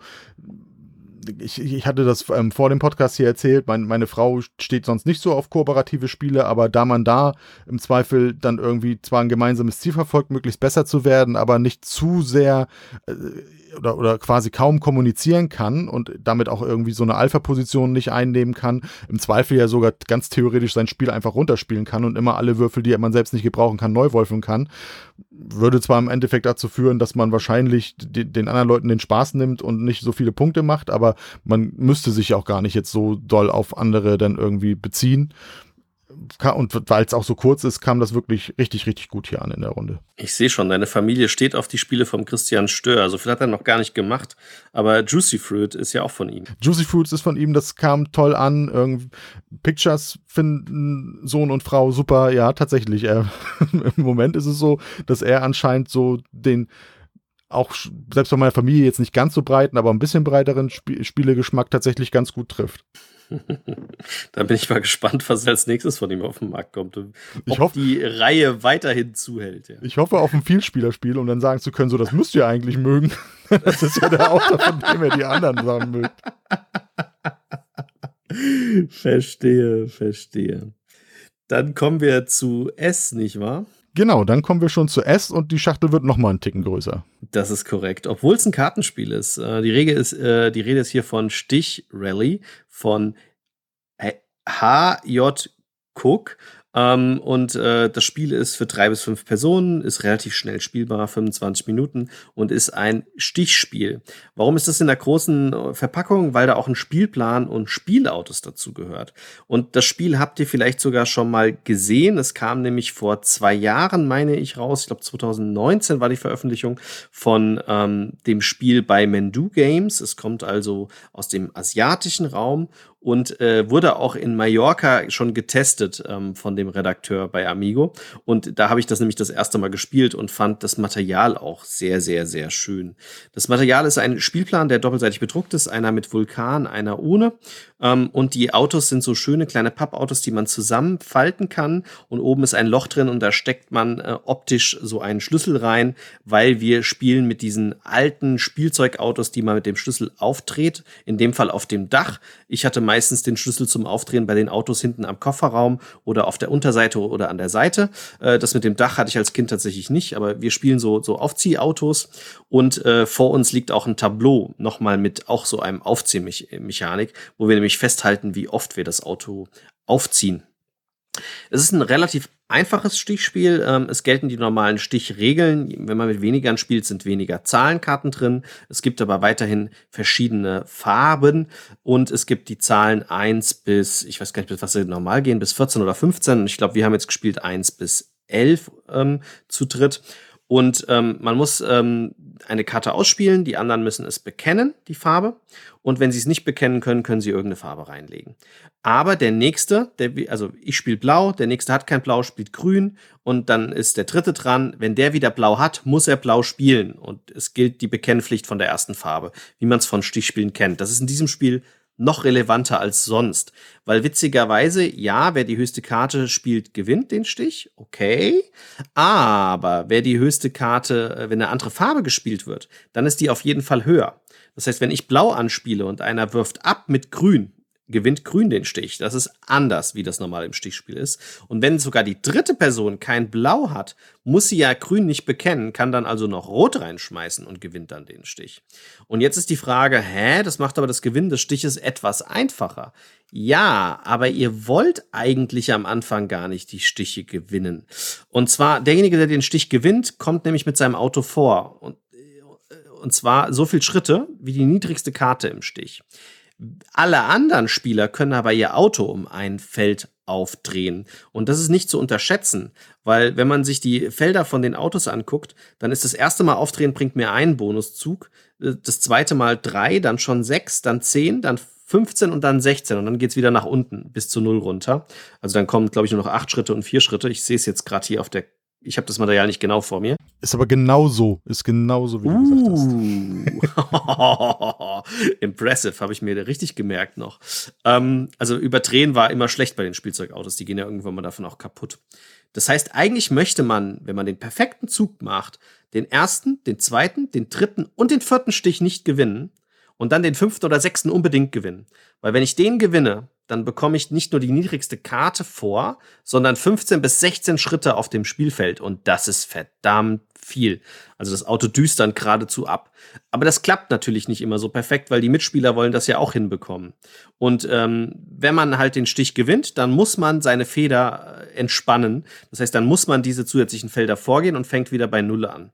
ich, ich hatte das ähm, vor dem Podcast hier erzählt, mein, meine Frau steht sonst nicht so auf kooperative Spiele, aber da man da im Zweifel dann irgendwie zwar ein gemeinsames Ziel verfolgt, möglichst besser zu werden, aber nicht zu sehr äh, oder, oder quasi kaum kommunizieren kann und damit auch irgendwie so eine Alpha-Position nicht einnehmen kann, im Zweifel ja sogar ganz theoretisch sein Spiel einfach runterspielen kann und immer alle Würfel, die man selbst nicht gebrauchen kann, neu wolfen kann, würde zwar im Endeffekt dazu führen, dass man wahrscheinlich den, anderen Leuten den Spaß nimmt und nicht so viele Punkte macht, aber man müsste sich auch gar nicht jetzt so doll auf andere dann irgendwie beziehen und weil es auch so kurz ist, kam das wirklich richtig, richtig gut hier an in der Runde. Ich sehe schon, deine Familie steht auf die Spiele vom Christian Stör. So viel hat er noch gar nicht gemacht, aber Juicy Fruit ist ja auch von ihm. Juicy Fruit ist von ihm, das kam toll an. Irgend Pictures finden Sohn und Frau super. Ja, tatsächlich. Äh, [LAUGHS] Im Moment ist es so, dass er anscheinend so den auch selbst bei meiner Familie jetzt nicht ganz so breiten, aber ein bisschen breiteren Sp Spielegeschmack tatsächlich ganz gut trifft. Dann bin ich mal gespannt, was als nächstes von ihm auf den Markt kommt. Ob ich hoffe, die Reihe weiterhin zuhält. Ja. Ich hoffe auf ein Vielspielerspiel, um dann sagen zu können, so das müsst ihr eigentlich mögen. [LAUGHS] das ist ja der Autor, von dem er die anderen Sachen mögt. Verstehe, verstehe. Dann kommen wir zu S, nicht wahr? Genau, dann kommen wir schon zu S und die Schachtel wird nochmal einen Ticken größer. Das ist korrekt. Obwohl es ein Kartenspiel ist. Äh, die, Regel ist äh, die Rede ist hier von Stich Rally von H.J. Cook. Ähm, und äh, das Spiel ist für drei bis fünf Personen, ist relativ schnell spielbar, 25 Minuten und ist ein Stichspiel. Warum ist das in der großen äh, Verpackung? Weil da auch ein Spielplan und Spielautos dazu gehört. Und das Spiel habt ihr vielleicht sogar schon mal gesehen. Es kam nämlich vor zwei Jahren, meine ich, raus. Ich glaube 2019 war die Veröffentlichung von ähm, dem Spiel bei Mendu Games. Es kommt also aus dem asiatischen Raum und äh, wurde auch in Mallorca schon getestet ähm, von dem Redakteur bei Amigo. Und da habe ich das nämlich das erste Mal gespielt und fand das Material auch sehr, sehr, sehr schön. Das Material ist ein Spielplan, der doppelseitig bedruckt ist, einer mit Vulkan, einer ohne. Ähm, und die Autos sind so schöne kleine Pappautos, die man zusammenfalten kann. Und oben ist ein Loch drin und da steckt man äh, optisch so einen Schlüssel rein, weil wir spielen mit diesen alten Spielzeugautos, die man mit dem Schlüssel aufdreht. In dem Fall auf dem Dach. Ich hatte meistens den Schlüssel zum Aufdrehen bei den Autos hinten am Kofferraum oder auf der Unterseite oder an der Seite. Äh, das mit dem Dach hatte ich als Kind tatsächlich nicht, aber wir spielen so, so Aufziehautos und äh, vor uns liegt auch ein Tableau, nochmal mit auch so einem Aufziehmechanik, wo wir nämlich festhalten, wie oft wir das Auto aufziehen. Es ist ein relativ einfaches Stichspiel. Ähm, es gelten die normalen Stichregeln. Wenn man mit wenigern spielt, sind weniger Zahlenkarten drin. Es gibt aber weiterhin verschiedene Farben und es gibt die Zahlen 1 bis, ich weiß gar nicht, bis was sie normal gehen, bis 14 oder 15. Und ich glaube, wir haben jetzt gespielt 1 bis 11 ähm, zu dritt. Und ähm, man muss ähm, eine Karte ausspielen, die anderen müssen es bekennen, die Farbe. Und wenn sie es nicht bekennen können, können sie irgendeine Farbe reinlegen. Aber der nächste, der, also ich spiele blau, der nächste hat kein Blau, spielt grün und dann ist der dritte dran. Wenn der wieder blau hat, muss er blau spielen. Und es gilt die Bekennpflicht von der ersten Farbe, wie man es von Stichspielen kennt. Das ist in diesem Spiel noch relevanter als sonst. Weil witzigerweise, ja, wer die höchste Karte spielt, gewinnt den Stich. Okay. Aber wer die höchste Karte, äh, wenn eine andere Farbe gespielt wird, dann ist die auf jeden Fall höher. Das heißt, wenn ich blau anspiele und einer wirft ab mit grün, gewinnt Grün den Stich. Das ist anders, wie das normal im Stichspiel ist. Und wenn sogar die dritte Person kein Blau hat, muss sie ja Grün nicht bekennen, kann dann also noch Rot reinschmeißen und gewinnt dann den Stich. Und jetzt ist die Frage, hä, das macht aber das Gewinnen des Stiches etwas einfacher. Ja, aber ihr wollt eigentlich am Anfang gar nicht die Stiche gewinnen. Und zwar, derjenige, der den Stich gewinnt, kommt nämlich mit seinem Auto vor. Und, äh, und zwar so viel Schritte wie die niedrigste Karte im Stich. Alle anderen Spieler können aber ihr Auto um ein Feld aufdrehen. Und das ist nicht zu unterschätzen, weil wenn man sich die Felder von den Autos anguckt, dann ist das erste Mal aufdrehen bringt mir einen Bonuszug, das zweite Mal drei, dann schon sechs, dann zehn, dann 15 und dann 16 und dann geht's wieder nach unten bis zu null runter. Also dann kommen, glaube ich, nur noch acht Schritte und vier Schritte. Ich sehe es jetzt gerade hier auf der ich habe das Material nicht genau vor mir. Ist aber genau so. Ist genau so, wie du uh. gesagt hast. [LAUGHS] Impressive, habe ich mir richtig gemerkt noch. Ähm, also überdrehen war immer schlecht bei den Spielzeugautos. Die gehen ja irgendwann mal davon auch kaputt. Das heißt, eigentlich möchte man, wenn man den perfekten Zug macht, den ersten, den zweiten, den dritten und den vierten Stich nicht gewinnen und dann den fünften oder sechsten unbedingt gewinnen. Weil wenn ich den gewinne, dann bekomme ich nicht nur die niedrigste Karte vor, sondern 15 bis 16 Schritte auf dem Spielfeld. Und das ist verdammt viel. Also das Auto düst dann geradezu ab. Aber das klappt natürlich nicht immer so perfekt, weil die Mitspieler wollen das ja auch hinbekommen. Und ähm, wenn man halt den Stich gewinnt, dann muss man seine Feder äh, entspannen. Das heißt, dann muss man diese zusätzlichen Felder vorgehen und fängt wieder bei Null an.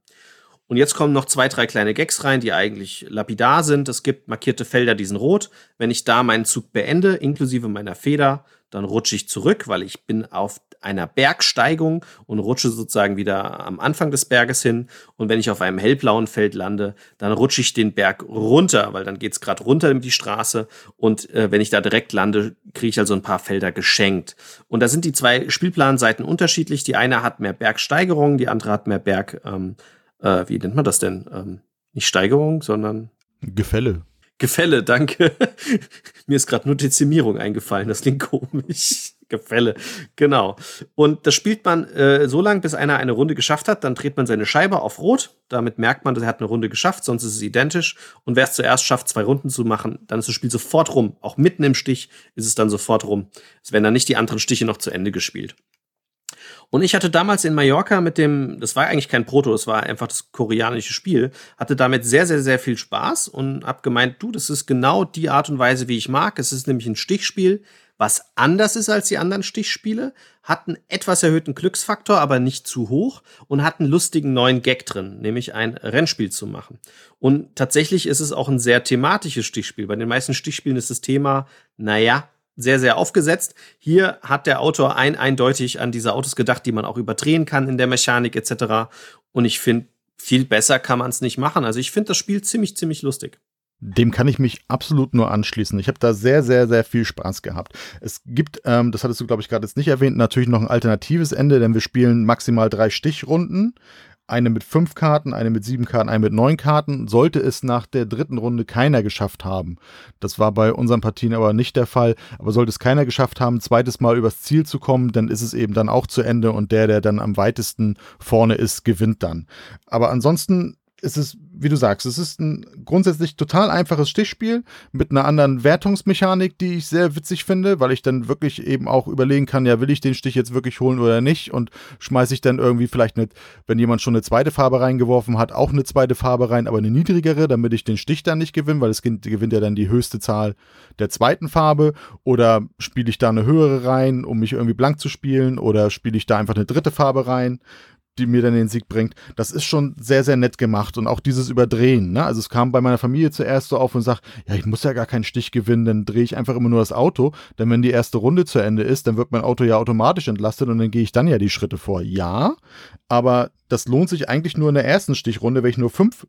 Und jetzt kommen noch zwei, drei kleine Gags rein, die eigentlich lapidar sind. Es gibt markierte Felder, die sind rot. Wenn ich da meinen Zug beende, inklusive meiner Feder, dann rutsche ich zurück, weil ich bin auf einer Bergsteigung und rutsche sozusagen wieder am Anfang des Berges hin. Und wenn ich auf einem hellblauen Feld lande, dann rutsche ich den Berg runter, weil dann geht es gerade runter in die Straße. Und äh, wenn ich da direkt lande, kriege ich also ein paar Felder geschenkt. Und da sind die zwei Spielplanseiten unterschiedlich. Die eine hat mehr Bergsteigerung, die andere hat mehr Berg, ähm, äh, wie nennt man das denn? Ähm, nicht Steigerung, sondern Gefälle. Gefälle, danke. [LAUGHS] Mir ist gerade nur Dezimierung eingefallen, das klingt komisch. [LAUGHS] Gefälle, genau. Und das spielt man äh, so lange, bis einer eine Runde geschafft hat. Dann dreht man seine Scheibe auf Rot. Damit merkt man, dass er hat eine Runde geschafft, sonst ist es identisch. Und wer es zuerst schafft, zwei Runden zu machen, dann ist das Spiel sofort rum. Auch mitten im Stich ist es dann sofort rum. Es werden dann nicht die anderen Stiche noch zu Ende gespielt. Und ich hatte damals in Mallorca mit dem, das war eigentlich kein Proto, das war einfach das koreanische Spiel, hatte damit sehr, sehr, sehr viel Spaß und hab gemeint, du, das ist genau die Art und Weise, wie ich mag. Es ist nämlich ein Stichspiel, was anders ist als die anderen Stichspiele, hat einen etwas erhöhten Glücksfaktor, aber nicht zu hoch und hat einen lustigen neuen Gag drin, nämlich ein Rennspiel zu machen. Und tatsächlich ist es auch ein sehr thematisches Stichspiel. Bei den meisten Stichspielen ist das Thema, naja, sehr, sehr aufgesetzt. Hier hat der Autor ein eindeutig an diese Autos gedacht, die man auch überdrehen kann in der Mechanik etc. Und ich finde, viel besser kann man es nicht machen. Also ich finde das Spiel ziemlich, ziemlich lustig. Dem kann ich mich absolut nur anschließen. Ich habe da sehr, sehr, sehr viel Spaß gehabt. Es gibt, ähm, das hattest du, glaube ich, gerade jetzt nicht erwähnt, natürlich noch ein alternatives Ende, denn wir spielen maximal drei Stichrunden eine mit fünf Karten, eine mit sieben Karten, eine mit neun Karten, sollte es nach der dritten Runde keiner geschafft haben. Das war bei unseren Partien aber nicht der Fall. Aber sollte es keiner geschafft haben, zweites Mal übers Ziel zu kommen, dann ist es eben dann auch zu Ende und der, der dann am weitesten vorne ist, gewinnt dann. Aber ansonsten es ist, wie du sagst, es ist ein grundsätzlich total einfaches Stichspiel mit einer anderen Wertungsmechanik, die ich sehr witzig finde, weil ich dann wirklich eben auch überlegen kann, ja, will ich den Stich jetzt wirklich holen oder nicht? Und schmeiße ich dann irgendwie vielleicht nicht, wenn jemand schon eine zweite Farbe reingeworfen hat, auch eine zweite Farbe rein, aber eine niedrigere, damit ich den Stich dann nicht gewinne, weil es gewinnt ja dann die höchste Zahl der zweiten Farbe. Oder spiele ich da eine höhere rein, um mich irgendwie blank zu spielen? Oder spiele ich da einfach eine dritte Farbe rein die mir dann den Sieg bringt. Das ist schon sehr, sehr nett gemacht. Und auch dieses Überdrehen. Ne? Also es kam bei meiner Familie zuerst so auf und sagt, ja, ich muss ja gar keinen Stich gewinnen, dann drehe ich einfach immer nur das Auto. Denn wenn die erste Runde zu Ende ist, dann wird mein Auto ja automatisch entlastet und dann gehe ich dann ja die Schritte vor. Ja, aber das lohnt sich eigentlich nur in der ersten Stichrunde, wenn ich nur fünf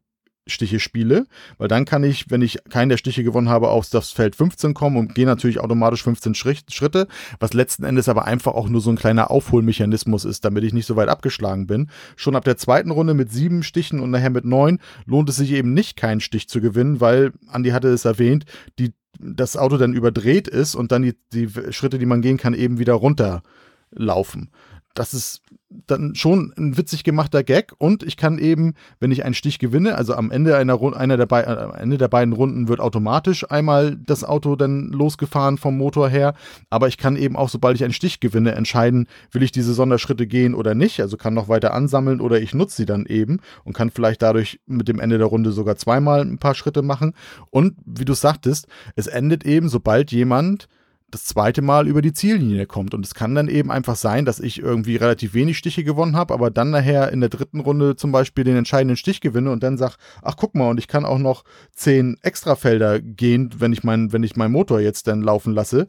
Stiche spiele, weil dann kann ich, wenn ich keinen der Stiche gewonnen habe, auf das Feld 15 kommen und gehe natürlich automatisch 15 Schritte, was letzten Endes aber einfach auch nur so ein kleiner Aufholmechanismus ist, damit ich nicht so weit abgeschlagen bin. Schon ab der zweiten Runde mit sieben Stichen und nachher mit neun lohnt es sich eben nicht, keinen Stich zu gewinnen, weil, Andi hatte es erwähnt, die, das Auto dann überdreht ist und dann die, die Schritte, die man gehen kann, eben wieder runterlaufen. Das ist dann schon ein witzig gemachter Gag. Und ich kann eben, wenn ich einen Stich gewinne, also am Ende einer, einer der, äh, am Ende der beiden Runden wird automatisch einmal das Auto dann losgefahren vom Motor her, aber ich kann eben auch, sobald ich einen Stich gewinne, entscheiden, will ich diese Sonderschritte gehen oder nicht, also kann noch weiter ansammeln oder ich nutze sie dann eben und kann vielleicht dadurch mit dem Ende der Runde sogar zweimal ein paar Schritte machen. Und wie du sagtest, es endet eben, sobald jemand das zweite Mal über die Ziellinie kommt. Und es kann dann eben einfach sein, dass ich irgendwie relativ wenig Stiche gewonnen habe, aber dann nachher in der dritten Runde zum Beispiel den entscheidenden Stich gewinne und dann sage, ach guck mal, und ich kann auch noch zehn Extrafelder gehen, wenn ich, mein, wenn ich meinen Motor jetzt dann laufen lasse.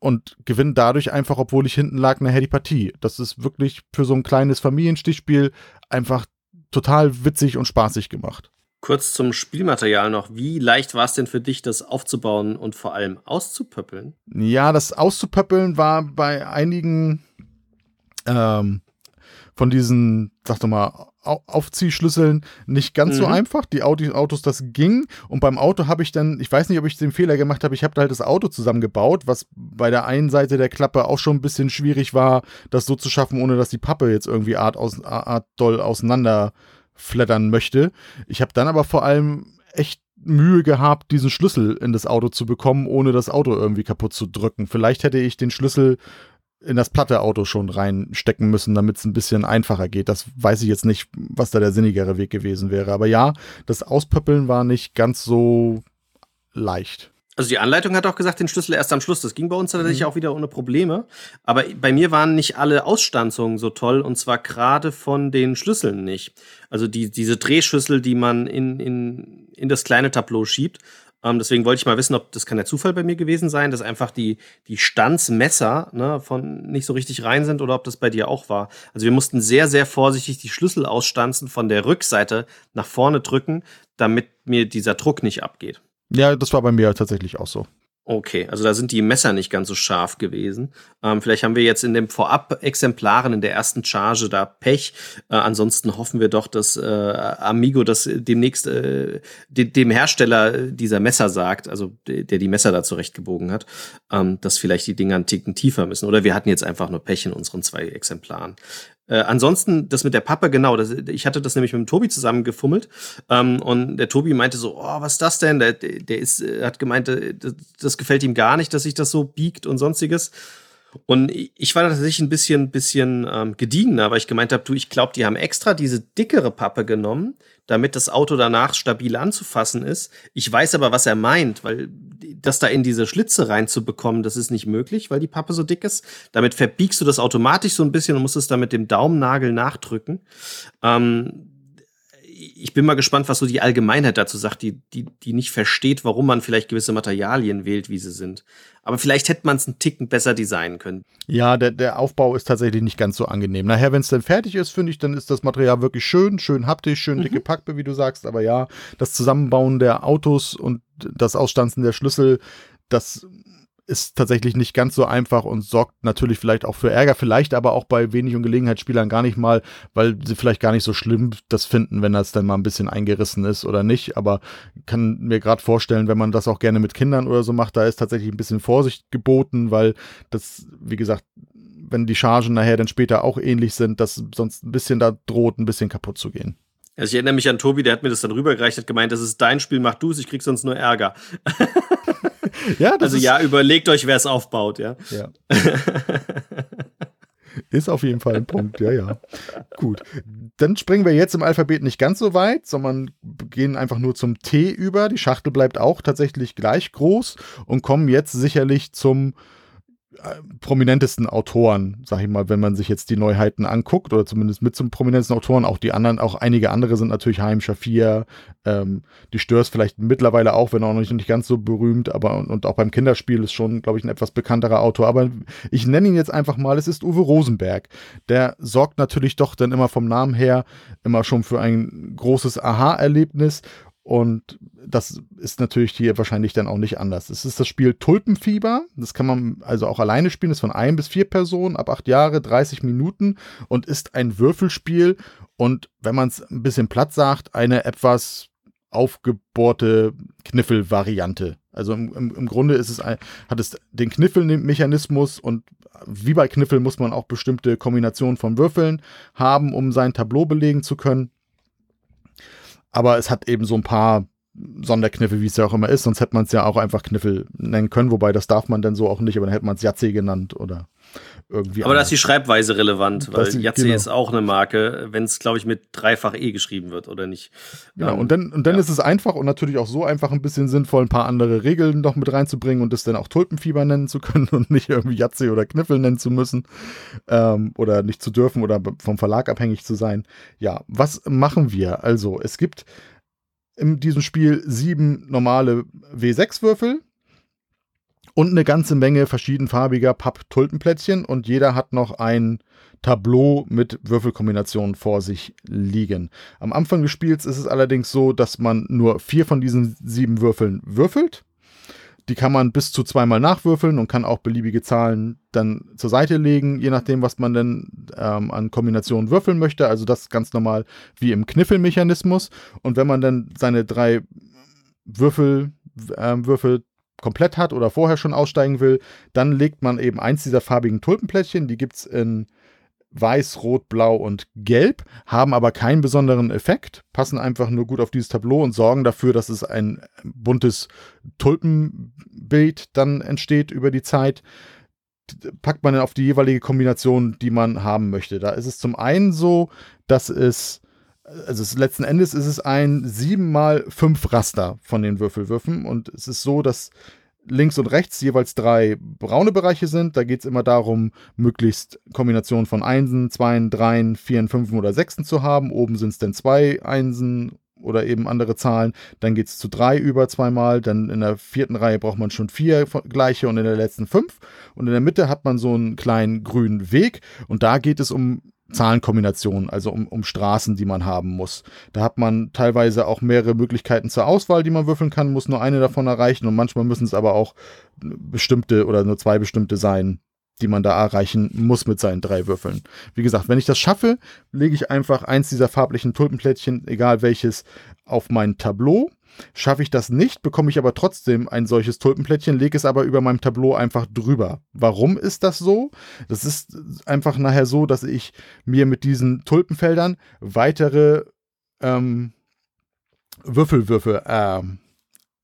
Und gewinne dadurch einfach, obwohl ich hinten lag, nachher die Partie. Das ist wirklich für so ein kleines Familienstichspiel einfach total witzig und spaßig gemacht. Kurz zum Spielmaterial noch. Wie leicht war es denn für dich, das aufzubauen und vor allem auszupöppeln? Ja, das auszupöppeln war bei einigen ähm, von diesen, sag doch mal, Aufziehschlüsseln nicht ganz mhm. so einfach. Die Autos, das ging. Und beim Auto habe ich dann, ich weiß nicht, ob ich den Fehler gemacht habe, ich habe da halt das Auto zusammengebaut, was bei der einen Seite der Klappe auch schon ein bisschen schwierig war, das so zu schaffen, ohne dass die Pappe jetzt irgendwie art, aus, art doll auseinander flattern möchte. Ich habe dann aber vor allem echt Mühe gehabt, diesen Schlüssel in das Auto zu bekommen, ohne das Auto irgendwie kaputt zu drücken. Vielleicht hätte ich den Schlüssel in das platte Auto schon reinstecken müssen, damit es ein bisschen einfacher geht. Das weiß ich jetzt nicht, was da der sinnigere Weg gewesen wäre. Aber ja, das Auspöppeln war nicht ganz so leicht. Also die Anleitung hat auch gesagt, den Schlüssel erst am Schluss. Das ging bei uns tatsächlich mhm. auch wieder ohne Probleme. Aber bei mir waren nicht alle Ausstanzungen so toll und zwar gerade von den Schlüsseln nicht. Also die, diese Drehschüssel, die man in, in, in das kleine Tableau schiebt, Ähm, deswegen wollte ich mal wissen, ob das kann der Zufall bei mir gewesen sein, dass einfach die, die Stanzmesser ne, von nicht so richtig rein sind oder ob das bei dir auch war. Also wir mussten sehr, sehr vorsichtig die Schlüssel ausstanzen von der Rückseite nach vorne drücken, damit mir dieser Druck nicht abgeht. Ja, das war bei mir tatsächlich auch so. Okay, also da sind die Messer nicht ganz so scharf gewesen. Ähm, vielleicht haben wir jetzt in den Vorab-Exemplaren in der ersten Charge da Pech. Äh, ansonsten hoffen wir doch, dass äh, Amigo das demnächst äh, de dem Hersteller dieser Messer sagt, also de der die Messer da zurechtgebogen hat, ähm, dass vielleicht die Dinger einen Ticken tiefer müssen. Oder wir hatten jetzt einfach nur Pech in unseren zwei Exemplaren. Äh, ansonsten, das mit der Pappe, genau, das, ich hatte das nämlich mit dem Tobi zusammen gefummelt ähm, und der Tobi meinte so, oh, was ist das denn? Der, der ist, äh, hat gemeint, äh, das, das gefällt ihm gar nicht, dass sich das so biegt und sonstiges. Und ich war tatsächlich ein bisschen, bisschen ähm, gediegener, weil ich gemeint habe, du, ich glaube, die haben extra diese dickere Pappe genommen, damit das Auto danach stabil anzufassen ist. Ich weiß aber, was er meint, weil das da in diese Schlitze reinzubekommen, das ist nicht möglich, weil die Pappe so dick ist. Damit verbiegst du das automatisch so ein bisschen und musst es dann mit dem Daumennagel nachdrücken. Ähm, ich bin mal gespannt, was so die Allgemeinheit dazu sagt, die, die, die nicht versteht, warum man vielleicht gewisse Materialien wählt, wie sie sind. Aber vielleicht hätte man es einen Ticken besser designen können. Ja, der, der Aufbau ist tatsächlich nicht ganz so angenehm. Nachher, wenn es dann fertig ist, finde ich, dann ist das Material wirklich schön, schön haptisch, schön mhm. dicke Packbe, wie du sagst. Aber ja, das Zusammenbauen der Autos und das Ausstanzen der Schlüssel, das ist tatsächlich nicht ganz so einfach und sorgt natürlich vielleicht auch für Ärger, vielleicht aber auch bei wenig und Gelegenheitsspielern gar nicht mal, weil sie vielleicht gar nicht so schlimm das finden, wenn das dann mal ein bisschen eingerissen ist oder nicht. Aber kann mir gerade vorstellen, wenn man das auch gerne mit Kindern oder so macht, da ist tatsächlich ein bisschen Vorsicht geboten, weil das, wie gesagt, wenn die Chargen nachher dann später auch ähnlich sind, dass sonst ein bisschen da droht, ein bisschen kaputt zu gehen. Also ich erinnere mich an Tobi, der hat mir das dann rübergereicht, hat gemeint, das ist dein Spiel, mach du es, ich krieg sonst nur Ärger. [LAUGHS] [LAUGHS] ja, also ja, überlegt euch, wer es aufbaut, ja. Ja. [LAUGHS] Ist auf jeden Fall ein Punkt, ja, ja. Gut. Dann springen wir jetzt im Alphabet nicht ganz so weit, sondern gehen einfach nur zum T über. Die Schachtel bleibt auch tatsächlich gleich groß und kommen jetzt sicherlich zum prominentesten Autoren, sag ich mal, wenn man sich jetzt die Neuheiten anguckt, oder zumindest mit zum prominentesten Autoren, auch die anderen, auch einige andere sind natürlich Haim Shafir, ähm, die Störs vielleicht mittlerweile auch, wenn auch noch nicht, nicht ganz so berühmt, aber und, und auch beim Kinderspiel ist schon, glaube ich, ein etwas bekannterer Autor. Aber ich nenne ihn jetzt einfach mal, es ist Uwe Rosenberg. Der sorgt natürlich doch dann immer vom Namen her immer schon für ein großes Aha-Erlebnis und das ist natürlich hier wahrscheinlich dann auch nicht anders. Es ist das Spiel Tulpenfieber. Das kann man also auch alleine spielen. Ist von ein bis vier Personen ab acht Jahre, 30 Minuten und ist ein Würfelspiel. Und wenn man es ein bisschen platt sagt, eine etwas aufgebohrte Kniffelvariante. Also im, im, im, Grunde ist es ein, hat es den Kniffelmechanismus und wie bei Kniffel muss man auch bestimmte Kombinationen von Würfeln haben, um sein Tableau belegen zu können. Aber es hat eben so ein paar Sonderkniffel, wie es ja auch immer ist, sonst hätte man es ja auch einfach Kniffel nennen können, wobei das darf man dann so auch nicht, aber dann hätte man es Jatze genannt oder irgendwie. Aber da ist die Schreibweise relevant, weil Jatze genau. ist auch eine Marke, wenn es, glaube ich, mit dreifach E geschrieben wird oder nicht. Genau, ähm, und dann, und dann ja. ist es einfach und natürlich auch so einfach ein bisschen sinnvoll, ein paar andere Regeln noch mit reinzubringen und das dann auch Tulpenfieber nennen zu können [LAUGHS] und nicht irgendwie Jatze oder Kniffel nennen zu müssen ähm, oder nicht zu dürfen oder vom Verlag abhängig zu sein. Ja, was machen wir? Also, es gibt in diesem Spiel sieben normale W6-Würfel und eine ganze Menge verschiedenfarbiger Papp-Tulpenplättchen und jeder hat noch ein Tableau mit Würfelkombinationen vor sich liegen. Am Anfang des Spiels ist es allerdings so, dass man nur vier von diesen sieben Würfeln würfelt die kann man bis zu zweimal nachwürfeln und kann auch beliebige Zahlen dann zur Seite legen, je nachdem, was man denn ähm, an Kombinationen würfeln möchte. Also das ganz normal wie im Kniffelmechanismus. Und wenn man dann seine drei Würfel, äh, Würfel komplett hat oder vorher schon aussteigen will, dann legt man eben eins dieser farbigen Tulpenplättchen. Die gibt es in Weiß, Rot, Blau und Gelb, haben aber keinen besonderen Effekt, passen einfach nur gut auf dieses Tableau und sorgen dafür, dass es ein buntes Tulpenbild dann entsteht über die Zeit. Packt man dann auf die jeweilige Kombination, die man haben möchte. Da ist es zum einen so, dass es also letzten Endes ist es ein 7 mal 5 Raster von den Würfelwürfen und es ist so, dass links und rechts jeweils drei braune Bereiche sind. Da geht es immer darum, möglichst Kombinationen von Einsen, Zweien, Dreien, Vieren, Fünfen oder Sechsen zu haben. Oben sind es dann zwei Einsen oder eben andere Zahlen. Dann geht es zu drei über zweimal. Dann in der vierten Reihe braucht man schon vier gleiche und in der letzten fünf. Und in der Mitte hat man so einen kleinen grünen Weg. Und da geht es um Zahlenkombinationen, also um, um Straßen, die man haben muss. Da hat man teilweise auch mehrere Möglichkeiten zur Auswahl, die man würfeln kann, muss nur eine davon erreichen und manchmal müssen es aber auch bestimmte oder nur zwei bestimmte sein, die man da erreichen muss mit seinen drei Würfeln. Wie gesagt, wenn ich das schaffe, lege ich einfach eins dieser farblichen Tulpenplättchen, egal welches, auf mein Tableau. Schaffe ich das nicht, bekomme ich aber trotzdem ein solches Tulpenplättchen, lege es aber über meinem Tableau einfach drüber. Warum ist das so? Das ist einfach nachher so, dass ich mir mit diesen Tulpenfeldern weitere ähm, Würfelwürfe äh,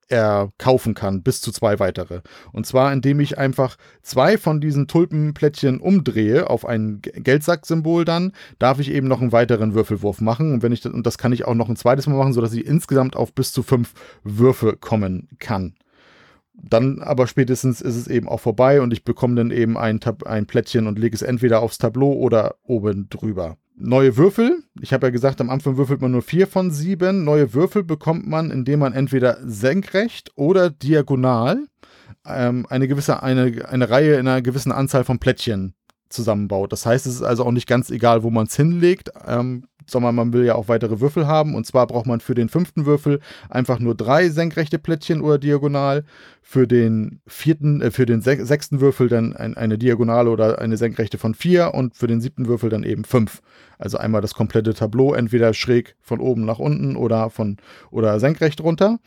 er kaufen kann, bis zu zwei weitere. Und zwar, indem ich einfach zwei von diesen Tulpenplättchen umdrehe auf ein Geldsacksymbol dann, darf ich eben noch einen weiteren Würfelwurf machen. Und wenn ich das, und das kann ich auch noch ein zweites Mal machen, sodass ich insgesamt auf bis zu fünf Würfe kommen kann. Dann aber spätestens ist es eben auch vorbei und ich bekomme dann eben ein, ein Plättchen und lege es entweder aufs Tableau oder oben drüber neue Würfel. Ich habe ja gesagt, am Anfang würfelt man nur vier von sieben. Neue Würfel bekommt man, indem man entweder senkrecht oder diagonal ähm, eine gewisse, eine, eine Reihe in einer gewissen Anzahl von Plättchen zusammenbaut. Das heißt, es ist also auch nicht ganz egal, wo man es hinlegt. Ähm, sondern man will ja auch weitere Würfel haben. Und zwar braucht man für den fünften Würfel einfach nur drei senkrechte Plättchen oder diagonal. Für den vierten, äh, für den se sechsten Würfel dann ein, eine Diagonale oder eine senkrechte von vier und für den siebten Würfel dann eben fünf. Also einmal das komplette Tableau, entweder schräg von oben nach unten oder von oder senkrecht runter.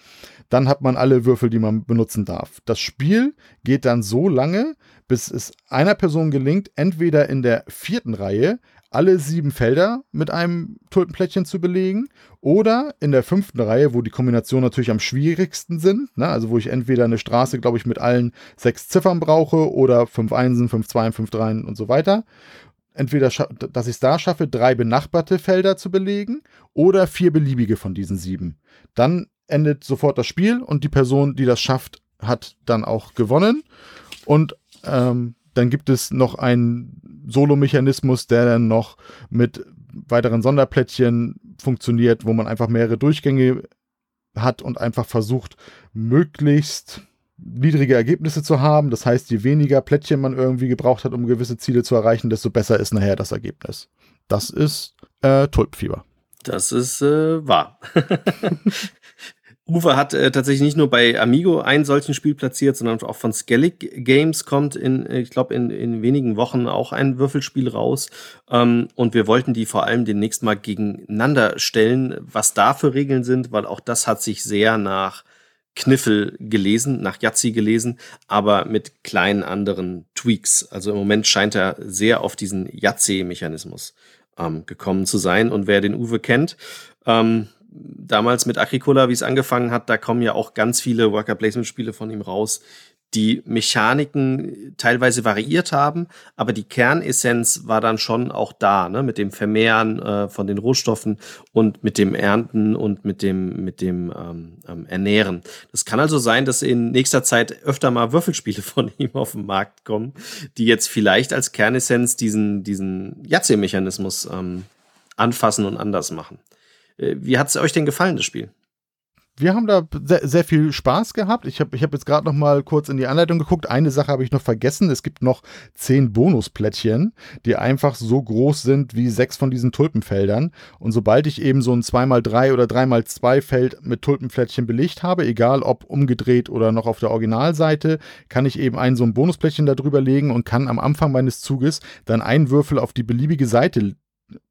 Dann hat man alle Würfel, die man benutzen darf. Das Spiel geht dann so lange, bis es einer Person gelingt, entweder in der vierten Reihe alle sieben Felder mit einem Tulpenplättchen zu belegen oder in der fünften Reihe, wo die Kombinationen natürlich am schwierigsten sind, ne? also wo ich entweder eine Straße, glaube ich, mit allen sechs Ziffern brauche oder fünf Einsen, fünf Zweien, fünf Dreien und so weiter. Entweder, dass ich es da schaffe, drei benachbarte Felder zu belegen oder vier beliebige von diesen sieben. Dann endet sofort das Spiel und die Person, die das schafft, hat dann auch gewonnen. Und ähm, dann gibt es noch einen Solo-Mechanismus, der dann noch mit weiteren Sonderplättchen funktioniert, wo man einfach mehrere Durchgänge hat und einfach versucht, möglichst niedrige Ergebnisse zu haben. Das heißt, je weniger Plättchen man irgendwie gebraucht hat, um gewisse Ziele zu erreichen, desto besser ist nachher das Ergebnis. Das ist äh, Tulpfieber. Das ist äh, wahr. [LAUGHS] Uwe hat äh, tatsächlich nicht nur bei Amigo ein solchen Spiel platziert, sondern auch von Skellig Games kommt in, äh, ich glaube, in, in wenigen Wochen auch ein Würfelspiel raus. Ähm, und wir wollten die vor allem demnächst mal gegeneinander stellen, was da für Regeln sind, weil auch das hat sich sehr nach Kniffel gelesen, nach Yazzi gelesen, aber mit kleinen anderen Tweaks. Also im Moment scheint er sehr auf diesen Yazzi-Mechanismus ähm, gekommen zu sein. Und wer den Uwe kennt, ähm, damals mit Agricola, wie es angefangen hat, da kommen ja auch ganz viele Worker Placement Spiele von ihm raus, die Mechaniken teilweise variiert haben, aber die Kernessenz war dann schon auch da, ne? mit dem Vermehren äh, von den Rohstoffen und mit dem Ernten und mit dem, mit dem ähm, ähm, Ernähren. Das kann also sein, dass in nächster Zeit öfter mal Würfelspiele [LAUGHS] von ihm auf den Markt kommen, die jetzt vielleicht als Kernessenz diesen, diesen Jatze-Mechanismus ähm, anfassen und anders machen. Äh, wie hat es euch denn gefallen, das Spiel? wir haben da sehr, sehr, viel Spaß gehabt. Ich habe ich hab jetzt gerade noch mal kurz in die Anleitung geguckt. Eine Sache habe ich noch vergessen. Es gibt noch zehn Bonusplättchen, die einfach so groß sind wie sechs von diesen Tulpenfeldern. Und sobald ich eben so ein 2x3 oder 3x2 Feld mit Tulpenplättchen belegt habe, egal ob umgedreht oder noch auf der Originalseite, kann ich eben ein so ein Bonusplättchen da drüber legen und kann am Anfang meines Zuges dann einen Würfel auf die beliebige Seite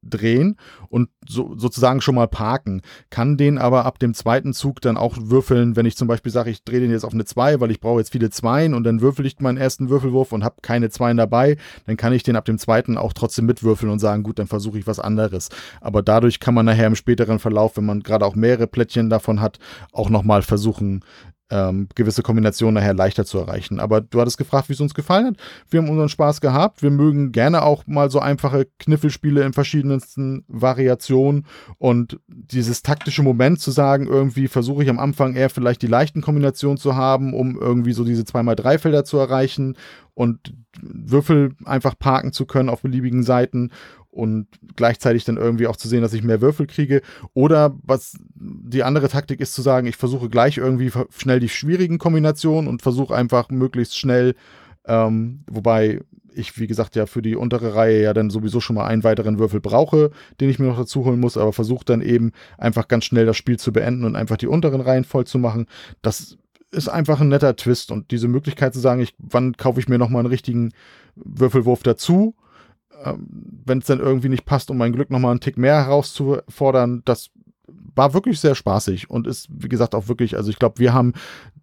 drehen und so, sozusagen schon mal parken. Kann den aber ab dem zweiten Zug dann auch würfeln, wenn ich zum Beispiel sage, ich drehe den jetzt auf eine 2, weil ich brauche jetzt viele Zweien und dann würfel ich meinen ersten Würfelwurf und habe keine Zweien dabei, dann kann ich den ab dem zweiten auch trotzdem mitwürfeln und sagen, gut, dann versuche ich was anderes. Aber dadurch kann man nachher im späteren Verlauf, wenn man gerade auch mehrere Plättchen davon hat, auch nochmal versuchen, ähm, gewisse Kombinationen nachher leichter zu erreichen. Aber du hattest gefragt, wie es uns gefallen hat. Wir haben unseren Spaß gehabt. Wir mögen gerne auch mal so einfache Kniffelspiele in verschiedensten Variationen und dieses taktische Moment zu sagen, irgendwie versuche ich am Anfang eher vielleicht die leichten Kombinationen zu haben, um irgendwie so diese 2x3 Felder zu erreichen und Würfel einfach parken zu können auf beliebigen Seiten und gleichzeitig dann irgendwie auch zu sehen, dass ich mehr Würfel kriege. Oder was die andere Taktik ist zu sagen, ich versuche gleich irgendwie schnell die schwierigen Kombinationen und versuche einfach möglichst schnell, ähm, wobei ich, wie gesagt, ja für die untere Reihe ja dann sowieso schon mal einen weiteren Würfel brauche, den ich mir noch dazu holen muss, aber versuche dann eben einfach ganz schnell das Spiel zu beenden und einfach die unteren Reihen voll zu machen. Das ist einfach ein netter Twist und diese Möglichkeit zu sagen, ich, wann kaufe ich mir nochmal einen richtigen Würfelwurf dazu, wenn es dann irgendwie nicht passt, um mein Glück nochmal einen Tick mehr herauszufordern, das war wirklich sehr spaßig und ist, wie gesagt, auch wirklich, also ich glaube, wir haben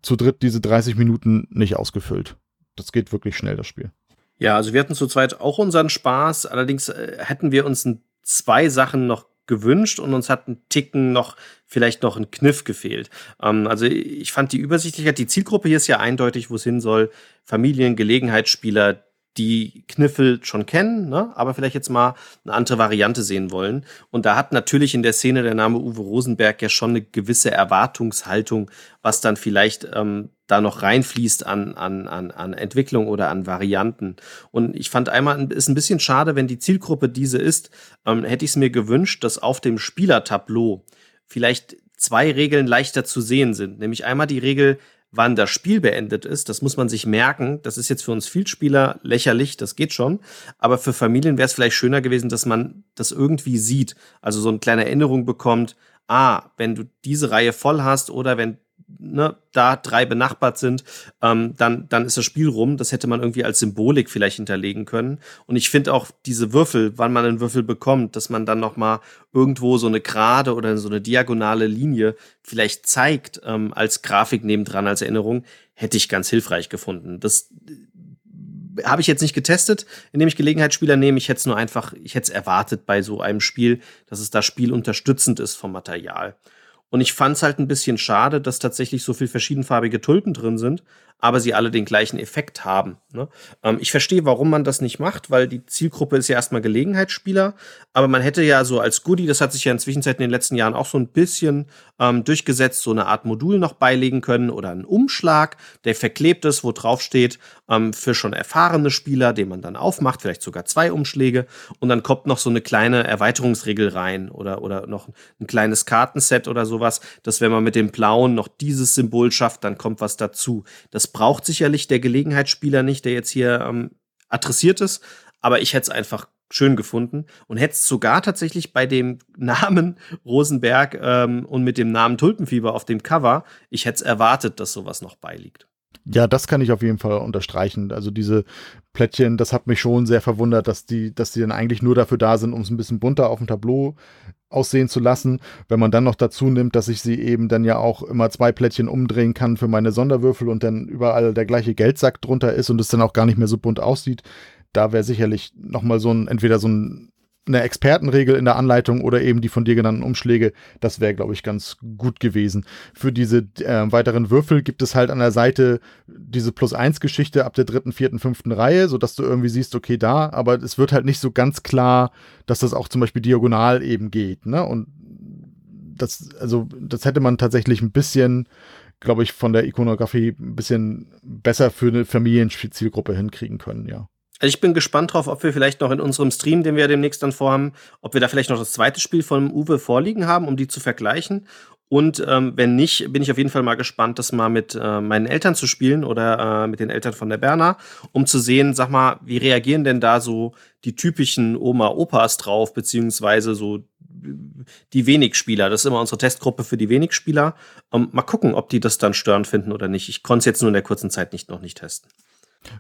zu dritt diese 30 Minuten nicht ausgefüllt. Das geht wirklich schnell, das Spiel. Ja, also wir hatten zu zweit auch unseren Spaß, allerdings äh, hätten wir uns zwei Sachen noch gewünscht und uns hat ein Ticken noch vielleicht noch ein Kniff gefehlt. Ähm, also ich fand die Übersichtlichkeit, die Zielgruppe hier ist ja eindeutig, wo es hin soll. Familien, Gelegenheitsspieler, die Kniffel schon kennen, ne? aber vielleicht jetzt mal eine andere Variante sehen wollen. Und da hat natürlich in der Szene der Name Uwe Rosenberg ja schon eine gewisse Erwartungshaltung, was dann vielleicht ähm, da noch reinfließt an, an, an, an Entwicklung oder an Varianten. Und ich fand einmal, ist ein bisschen schade, wenn die Zielgruppe diese ist, ähm, hätte ich es mir gewünscht, dass auf dem Spielertableau vielleicht zwei Regeln leichter zu sehen sind. Nämlich einmal die Regel, wann das Spiel beendet ist. Das muss man sich merken. Das ist jetzt für uns Vielspieler lächerlich, das geht schon. Aber für Familien wäre es vielleicht schöner gewesen, dass man das irgendwie sieht. Also so eine kleine Erinnerung bekommt. Ah, wenn du diese Reihe voll hast oder wenn ne, da drei benachbart sind, ähm, dann, dann ist das Spiel rum. Das hätte man irgendwie als Symbolik vielleicht hinterlegen können. Und ich finde auch diese Würfel, wann man einen Würfel bekommt, dass man dann noch mal irgendwo so eine gerade oder so eine diagonale Linie vielleicht zeigt ähm, als Grafik nebendran, als Erinnerung, hätte ich ganz hilfreich gefunden. Das äh, habe ich jetzt nicht getestet, indem ich Gelegenheitsspieler nehme. Ich hätte es nur einfach, ich hätte es erwartet bei so einem Spiel, dass es da spielunterstützend ist vom Material. Und ich fand es halt ein bisschen schade, dass tatsächlich so viel verschiedenfarbige Tulpen drin sind, aber sie alle den gleichen Effekt haben. Ne? Ähm, ich verstehe, warum man das nicht macht, weil die Zielgruppe ist ja erstmal Gelegenheitsspieler, aber man hätte ja so als Goodie, das hat sich ja inzwischen in den letzten Jahren auch so ein bisschen ähm, durchgesetzt, so eine Art Modul noch beilegen können oder einen Umschlag, der verklebt ist, wo drauf steht, ähm, für schon erfahrene Spieler, den man dann aufmacht, vielleicht sogar zwei Umschläge und dann kommt noch so eine kleine Erweiterungsregel rein oder, oder noch ein kleines Kartenset oder sowas, dass wenn man mit dem blauen noch dieses Symbol schafft, dann kommt was dazu. Das braucht sicherlich der Gelegenheitsspieler nicht, der jetzt hier ähm, adressiert ist, aber ich hätte es einfach schön gefunden und hätte es sogar tatsächlich bei dem [LAUGHS] Namen Rosenberg ähm, und mit dem Namen Tulpenfieber auf dem Cover, ich hätte es erwartet, dass sowas noch beiliegt. Ja, das kann ich auf jeden Fall unterstreichen. Also diese Plättchen, das hat mich schon sehr verwundert, dass die, dass die dann eigentlich nur dafür da sind, um es ein bisschen bunter auf dem Tableau aussehen zu lassen. Wenn man dann noch dazu nimmt, dass ich sie eben dann ja auch immer zwei Plättchen umdrehen kann für meine Sonderwürfel und dann überall der gleiche Geldsack drunter ist und es dann auch gar nicht mehr so bunt aussieht, da wäre sicherlich nochmal so ein, entweder so ein, eine Expertenregel in der Anleitung oder eben die von dir genannten Umschläge. Das wäre, glaube ich, ganz gut gewesen. Für diese äh, weiteren Würfel gibt es halt an der Seite diese Plus-1-Geschichte ab der dritten, vierten, fünften Reihe, sodass du irgendwie siehst, okay, da, aber es wird halt nicht so ganz klar, dass das auch zum Beispiel diagonal eben geht. Ne? Und das, also, das hätte man tatsächlich ein bisschen glaube ich, von der Ikonografie ein bisschen besser für eine Familienzielgruppe hinkriegen können, ja. Also ich bin gespannt drauf, ob wir vielleicht noch in unserem Stream, den wir demnächst dann vorhaben, ob wir da vielleicht noch das zweite Spiel von Uwe vorliegen haben, um die zu vergleichen. Und ähm, wenn nicht, bin ich auf jeden Fall mal gespannt, das mal mit äh, meinen Eltern zu spielen oder äh, mit den Eltern von der Berna, um zu sehen, sag mal, wie reagieren denn da so die typischen Oma-Opas drauf, beziehungsweise so die Wenigspieler. Das ist immer unsere Testgruppe für die Wenigspieler. Ähm, mal gucken, ob die das dann störend finden oder nicht. Ich konnte es jetzt nur in der kurzen Zeit nicht noch nicht testen.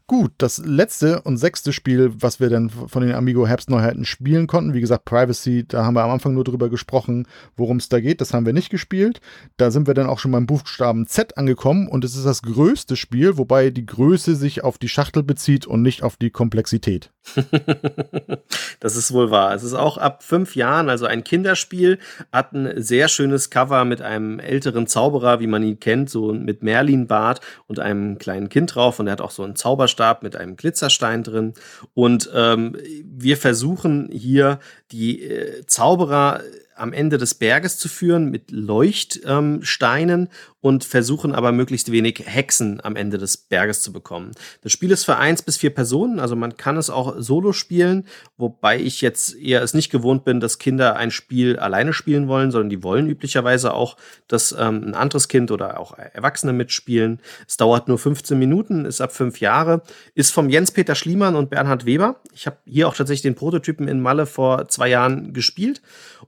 Gut, das letzte und sechste Spiel, was wir dann von den Amigo Herbstneuheiten spielen konnten, wie gesagt, Privacy, da haben wir am Anfang nur drüber gesprochen, worum es da geht, das haben wir nicht gespielt. Da sind wir dann auch schon beim Buchstaben Z angekommen und es ist das größte Spiel, wobei die Größe sich auf die Schachtel bezieht und nicht auf die Komplexität. [LAUGHS] das ist wohl wahr. Es ist auch ab fünf Jahren, also ein Kinderspiel, hat ein sehr schönes Cover mit einem älteren Zauberer, wie man ihn kennt, so mit Merlin-Bart und einem kleinen Kind drauf und er hat auch so einen Zauber Zauberstab mit einem Glitzerstein drin. Und ähm, wir versuchen hier die äh, Zauberer am Ende des Berges zu führen mit Leuchtsteinen ähm, und versuchen aber möglichst wenig Hexen am Ende des Berges zu bekommen. Das Spiel ist für eins bis vier Personen, also man kann es auch solo spielen, wobei ich jetzt eher es nicht gewohnt bin, dass Kinder ein Spiel alleine spielen wollen, sondern die wollen üblicherweise auch, dass ähm, ein anderes Kind oder auch Erwachsene mitspielen. Es dauert nur 15 Minuten, ist ab fünf Jahre, ist vom Jens-Peter Schliemann und Bernhard Weber. Ich habe hier auch tatsächlich den Prototypen in Malle vor zwei Jahren gespielt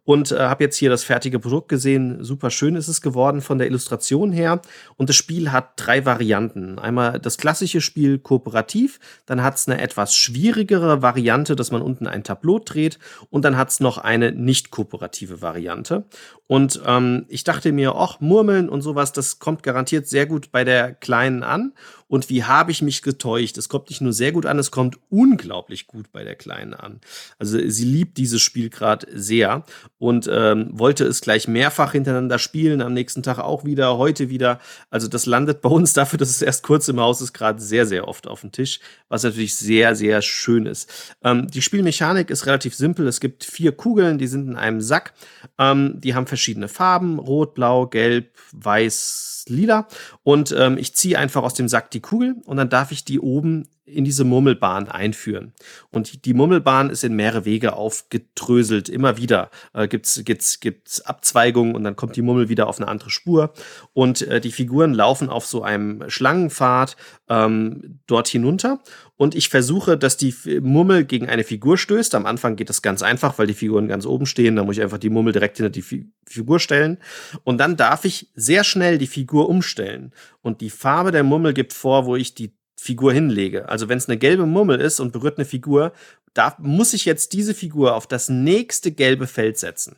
und äh, habe jetzt hier das fertige Produkt gesehen. Super schön ist es geworden von der Illustration her. Und das Spiel hat drei Varianten. Einmal das klassische Spiel kooperativ, dann hat es eine etwas schwierigere Variante, dass man unten ein Tableau dreht und dann hat es noch eine nicht kooperative Variante. Und ähm, ich dachte mir, ach, Murmeln und sowas, das kommt garantiert sehr gut bei der Kleinen an. Und wie habe ich mich getäuscht? Es kommt nicht nur sehr gut an, es kommt unglaublich gut bei der Kleinen an. Also sie liebt dieses Spiel gerade sehr und ähm, wollte es gleich mehrfach hintereinander spielen, am nächsten Tag auch wieder, heute wieder. Also das landet bei uns [LAUGHS] dafür, dass es erst kurz im Haus ist, gerade sehr, sehr oft auf dem Tisch, was natürlich sehr, sehr schön ist. Ähm, die Spielmechanik ist relativ simpel. Es gibt vier Kugeln, die sind in einem Sack. Ähm, die haben verschiedene Farben, rot, blau, gelb, weiß, lila. Und ähm, ich ziehe einfach aus dem Sack die Kugel und dann darf ich die oben in diese Murmelbahn einführen. Und die Murmelbahn ist in mehrere Wege aufgedröselt. Immer wieder äh, gibt's gibt's gibt's Abzweigungen und dann kommt die Mummel wieder auf eine andere Spur. Und äh, die Figuren laufen auf so einem Schlangenpfad ähm, dort hinunter. Und ich versuche, dass die Mummel gegen eine Figur stößt. Am Anfang geht das ganz einfach, weil die Figuren ganz oben stehen. Da muss ich einfach die Mummel direkt hinter die Fi Figur stellen. Und dann darf ich sehr schnell die Figur umstellen. Und die Farbe der Mummel gibt vor, wo ich die Figur hinlege. Also wenn es eine gelbe Mummel ist und berührt eine Figur, da muss ich jetzt diese Figur auf das nächste gelbe Feld setzen.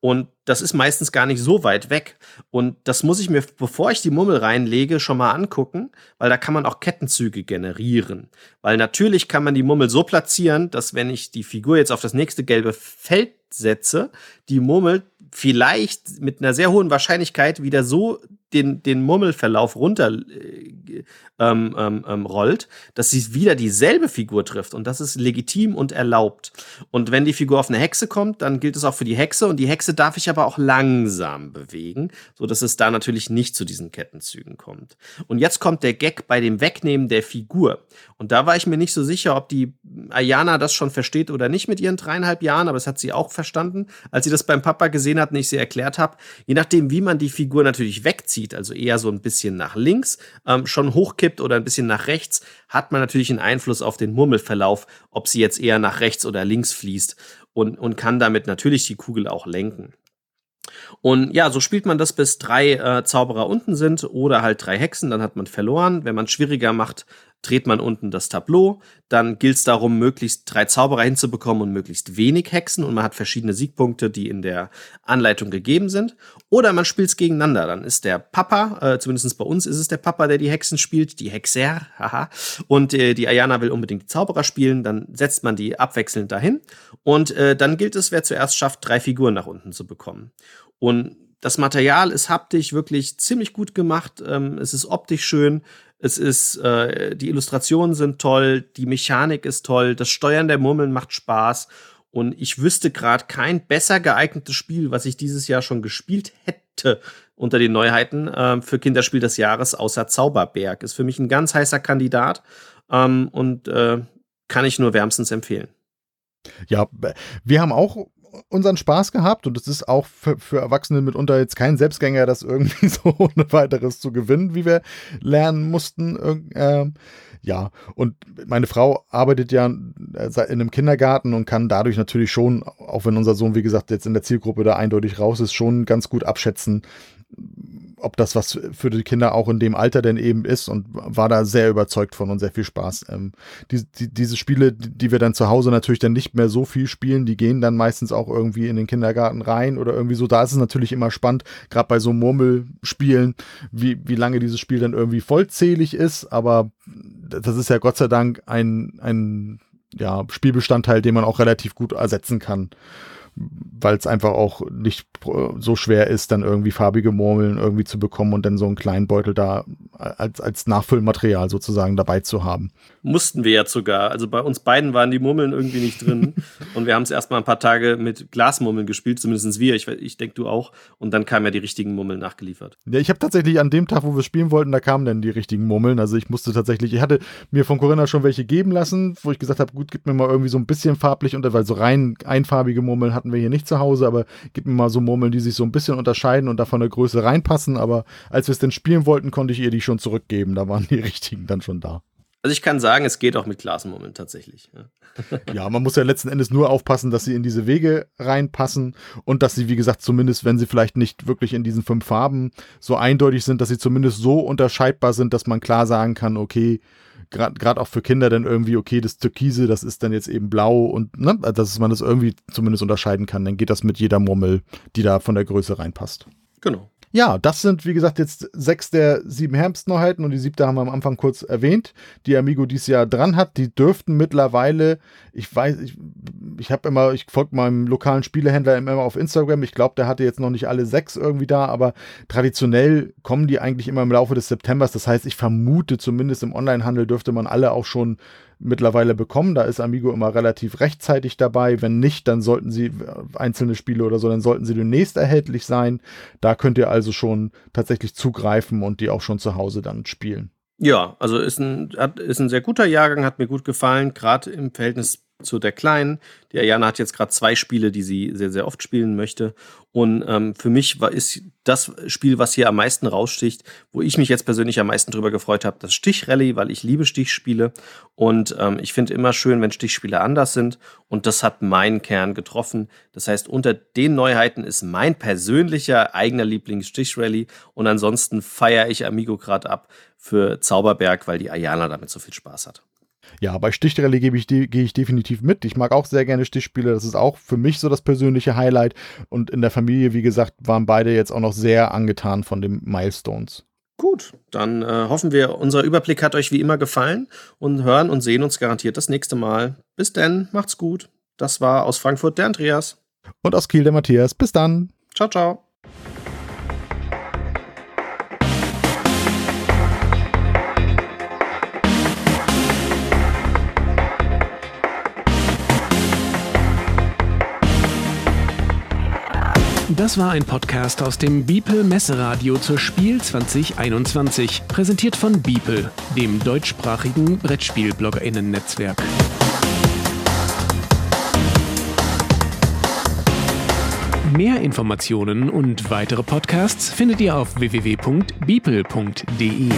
Und das ist meistens gar nicht so weit weg. Und das muss ich mir, bevor ich die Mummel reinlege, schon mal angucken, weil da kann man auch Kettenzüge generieren. Weil natürlich kann man die Mummel so platzieren, dass wenn ich die Figur jetzt auf das nächste gelbe Feld setze, die Mummel vielleicht mit einer sehr hohen Wahrscheinlichkeit wieder so den, den Murmelverlauf runter äh, ähm, ähm, ähm, rollt, dass sie wieder dieselbe Figur trifft. Und das ist legitim und erlaubt. Und wenn die Figur auf eine Hexe kommt, dann gilt es auch für die Hexe. Und die Hexe darf ich aber auch langsam bewegen, so dass es da natürlich nicht zu diesen Kettenzügen kommt. Und jetzt kommt der Gag bei dem Wegnehmen der Figur. Und da war ich mir nicht so sicher, ob die Ayana das schon versteht oder nicht mit ihren dreieinhalb Jahren, aber es hat sie auch verstanden, als sie das beim Papa gesehen hat und ich sie erklärt habe. Je nachdem, wie man die Figur natürlich wegzieht, also eher so ein bisschen nach links, ähm, schon hochkippt oder ein bisschen nach rechts, hat man natürlich einen Einfluss auf den Murmelverlauf, ob sie jetzt eher nach rechts oder links fließt und, und kann damit natürlich die Kugel auch lenken. Und ja, so spielt man das, bis drei äh, Zauberer unten sind oder halt drei Hexen, dann hat man verloren. Wenn man schwieriger macht, dreht man unten das Tableau. Dann gilt es darum, möglichst drei Zauberer hinzubekommen und möglichst wenig Hexen. Und man hat verschiedene Siegpunkte, die in der Anleitung gegeben sind. Oder man spielt es gegeneinander. Dann ist der Papa, äh, zumindest bei uns ist es der Papa, der die Hexen spielt, die Hexer, [LAUGHS] haha. Und äh, die Ayana will unbedingt die Zauberer spielen. Dann setzt man die abwechselnd dahin. Und äh, dann gilt es, wer zuerst schafft, drei Figuren nach unten zu bekommen. Und das Material ist haptisch wirklich ziemlich gut gemacht. Ähm, es ist optisch schön. Es ist, äh, die Illustrationen sind toll, die Mechanik ist toll, das Steuern der Murmeln macht Spaß. Und ich wüsste gerade kein besser geeignetes Spiel, was ich dieses Jahr schon gespielt hätte unter den Neuheiten äh, für Kinderspiel des Jahres, außer Zauberberg. Ist für mich ein ganz heißer Kandidat ähm, und äh, kann ich nur wärmstens empfehlen. Ja, wir haben auch unseren Spaß gehabt und es ist auch für, für, Erwachsene mitunter jetzt kein Selbstgänger, das irgendwie [LAUGHS] so ohne weiteres zu gewinnen, wie wir lernen mussten. Äh, ja, und meine Frau arbeitet ja äh, in einem Kindergarten und kann dadurch natürlich schon, auch wenn unser Sohn, wie gesagt, jetzt in der Zielgruppe da eindeutig raus ist, schon ganz gut abschätzen, ob das was für die Kinder auch in dem Alter denn eben ist und war da sehr überzeugt von und sehr viel Spaß. Ähm, die, die, diese Spiele, die wir dann zu Hause natürlich dann nicht mehr so viel spielen, die gehen dann meistens auch irgendwie in den Kindergarten rein oder irgendwie so. Da ist es natürlich immer spannend, gerade bei so Murmelspielen, wie, wie lange dieses Spiel dann irgendwie vollzählig ist, aber das ist ja Gott sei Dank ein, ein ja, Spielbestandteil, den man auch relativ gut ersetzen kann weil es einfach auch nicht so schwer ist, dann irgendwie farbige Murmeln irgendwie zu bekommen und dann so einen kleinen Beutel da als, als Nachfüllmaterial sozusagen dabei zu haben. Mussten wir jetzt sogar. Also bei uns beiden waren die Murmeln irgendwie nicht drin. [LAUGHS] und wir haben es erstmal ein paar Tage mit Glasmurmeln gespielt, zumindest wir. Ich, ich denke, du auch. Und dann kamen ja die richtigen Murmeln nachgeliefert. Ja, ich habe tatsächlich an dem Tag, wo wir spielen wollten, da kamen dann die richtigen Murmeln. Also ich musste tatsächlich, ich hatte mir von Corinna schon welche geben lassen, wo ich gesagt habe, gut, gib mir mal irgendwie so ein bisschen farblich unter, weil so rein einfarbige Murmeln hatten wir hier nicht zu Hause, aber gib mir mal so Murmeln, die sich so ein bisschen unterscheiden und da von der Größe reinpassen. Aber als wir es denn spielen wollten, konnte ich ihr die schon zurückgeben. Da waren die [LAUGHS] richtigen dann schon da. Also ich kann sagen, es geht auch mit Glasmurmeln tatsächlich. Ja. [LAUGHS] ja, man muss ja letzten Endes nur aufpassen, dass sie in diese Wege reinpassen und dass sie, wie gesagt, zumindest, wenn sie vielleicht nicht wirklich in diesen fünf Farben so eindeutig sind, dass sie zumindest so unterscheidbar sind, dass man klar sagen kann, okay, gerade auch für Kinder dann irgendwie, okay, das Türkise, das ist dann jetzt eben blau und ne, dass man das irgendwie zumindest unterscheiden kann. Dann geht das mit jeder Murmel, die da von der Größe reinpasst. Genau. Ja, das sind, wie gesagt, jetzt sechs der sieben Herbstneuheiten und die siebte haben wir am Anfang kurz erwähnt, die Amigo dieses Jahr dran hat. Die dürften mittlerweile, ich weiß, ich, ich habe immer, ich folge meinem lokalen Spielehändler immer auf Instagram. Ich glaube, der hatte jetzt noch nicht alle sechs irgendwie da, aber traditionell kommen die eigentlich immer im Laufe des Septembers. Das heißt, ich vermute, zumindest im Onlinehandel dürfte man alle auch schon mittlerweile bekommen. Da ist Amigo immer relativ rechtzeitig dabei. Wenn nicht, dann sollten sie einzelne Spiele oder so, dann sollten sie demnächst erhältlich sein. Da könnt ihr also schon tatsächlich zugreifen und die auch schon zu Hause dann spielen. Ja, also ist ein, ist ein sehr guter Jahrgang, hat mir gut gefallen, gerade im Verhältnis zu der Kleinen. Die Ayana hat jetzt gerade zwei Spiele, die sie sehr, sehr oft spielen möchte. Und ähm, für mich war, ist das Spiel, was hier am meisten raussticht, wo ich mich jetzt persönlich am meisten drüber gefreut habe, das Stichrally, weil ich liebe Stichspiele. Und ähm, ich finde immer schön, wenn Stichspiele anders sind. Und das hat meinen Kern getroffen. Das heißt, unter den Neuheiten ist mein persönlicher eigener Lieblings Stichrally. Und ansonsten feiere ich Amigo gerade ab für Zauberberg, weil die Ayana damit so viel Spaß hat. Ja, bei Stichrally gehe ich, gehe ich definitiv mit. Ich mag auch sehr gerne Stichspiele. Das ist auch für mich so das persönliche Highlight. Und in der Familie, wie gesagt, waren beide jetzt auch noch sehr angetan von den Milestones. Gut, dann äh, hoffen wir, unser Überblick hat euch wie immer gefallen und hören und sehen uns garantiert das nächste Mal. Bis denn, macht's gut. Das war aus Frankfurt der Andreas. Und aus Kiel der Matthias. Bis dann. Ciao, ciao. Das war ein Podcast aus dem Biepel Messeradio zur Spiel 2021, präsentiert von Biepel, dem deutschsprachigen Brettspiel-BloggerInnen-Netzwerk. Mehr Informationen und weitere Podcasts findet ihr auf www.biepel.de.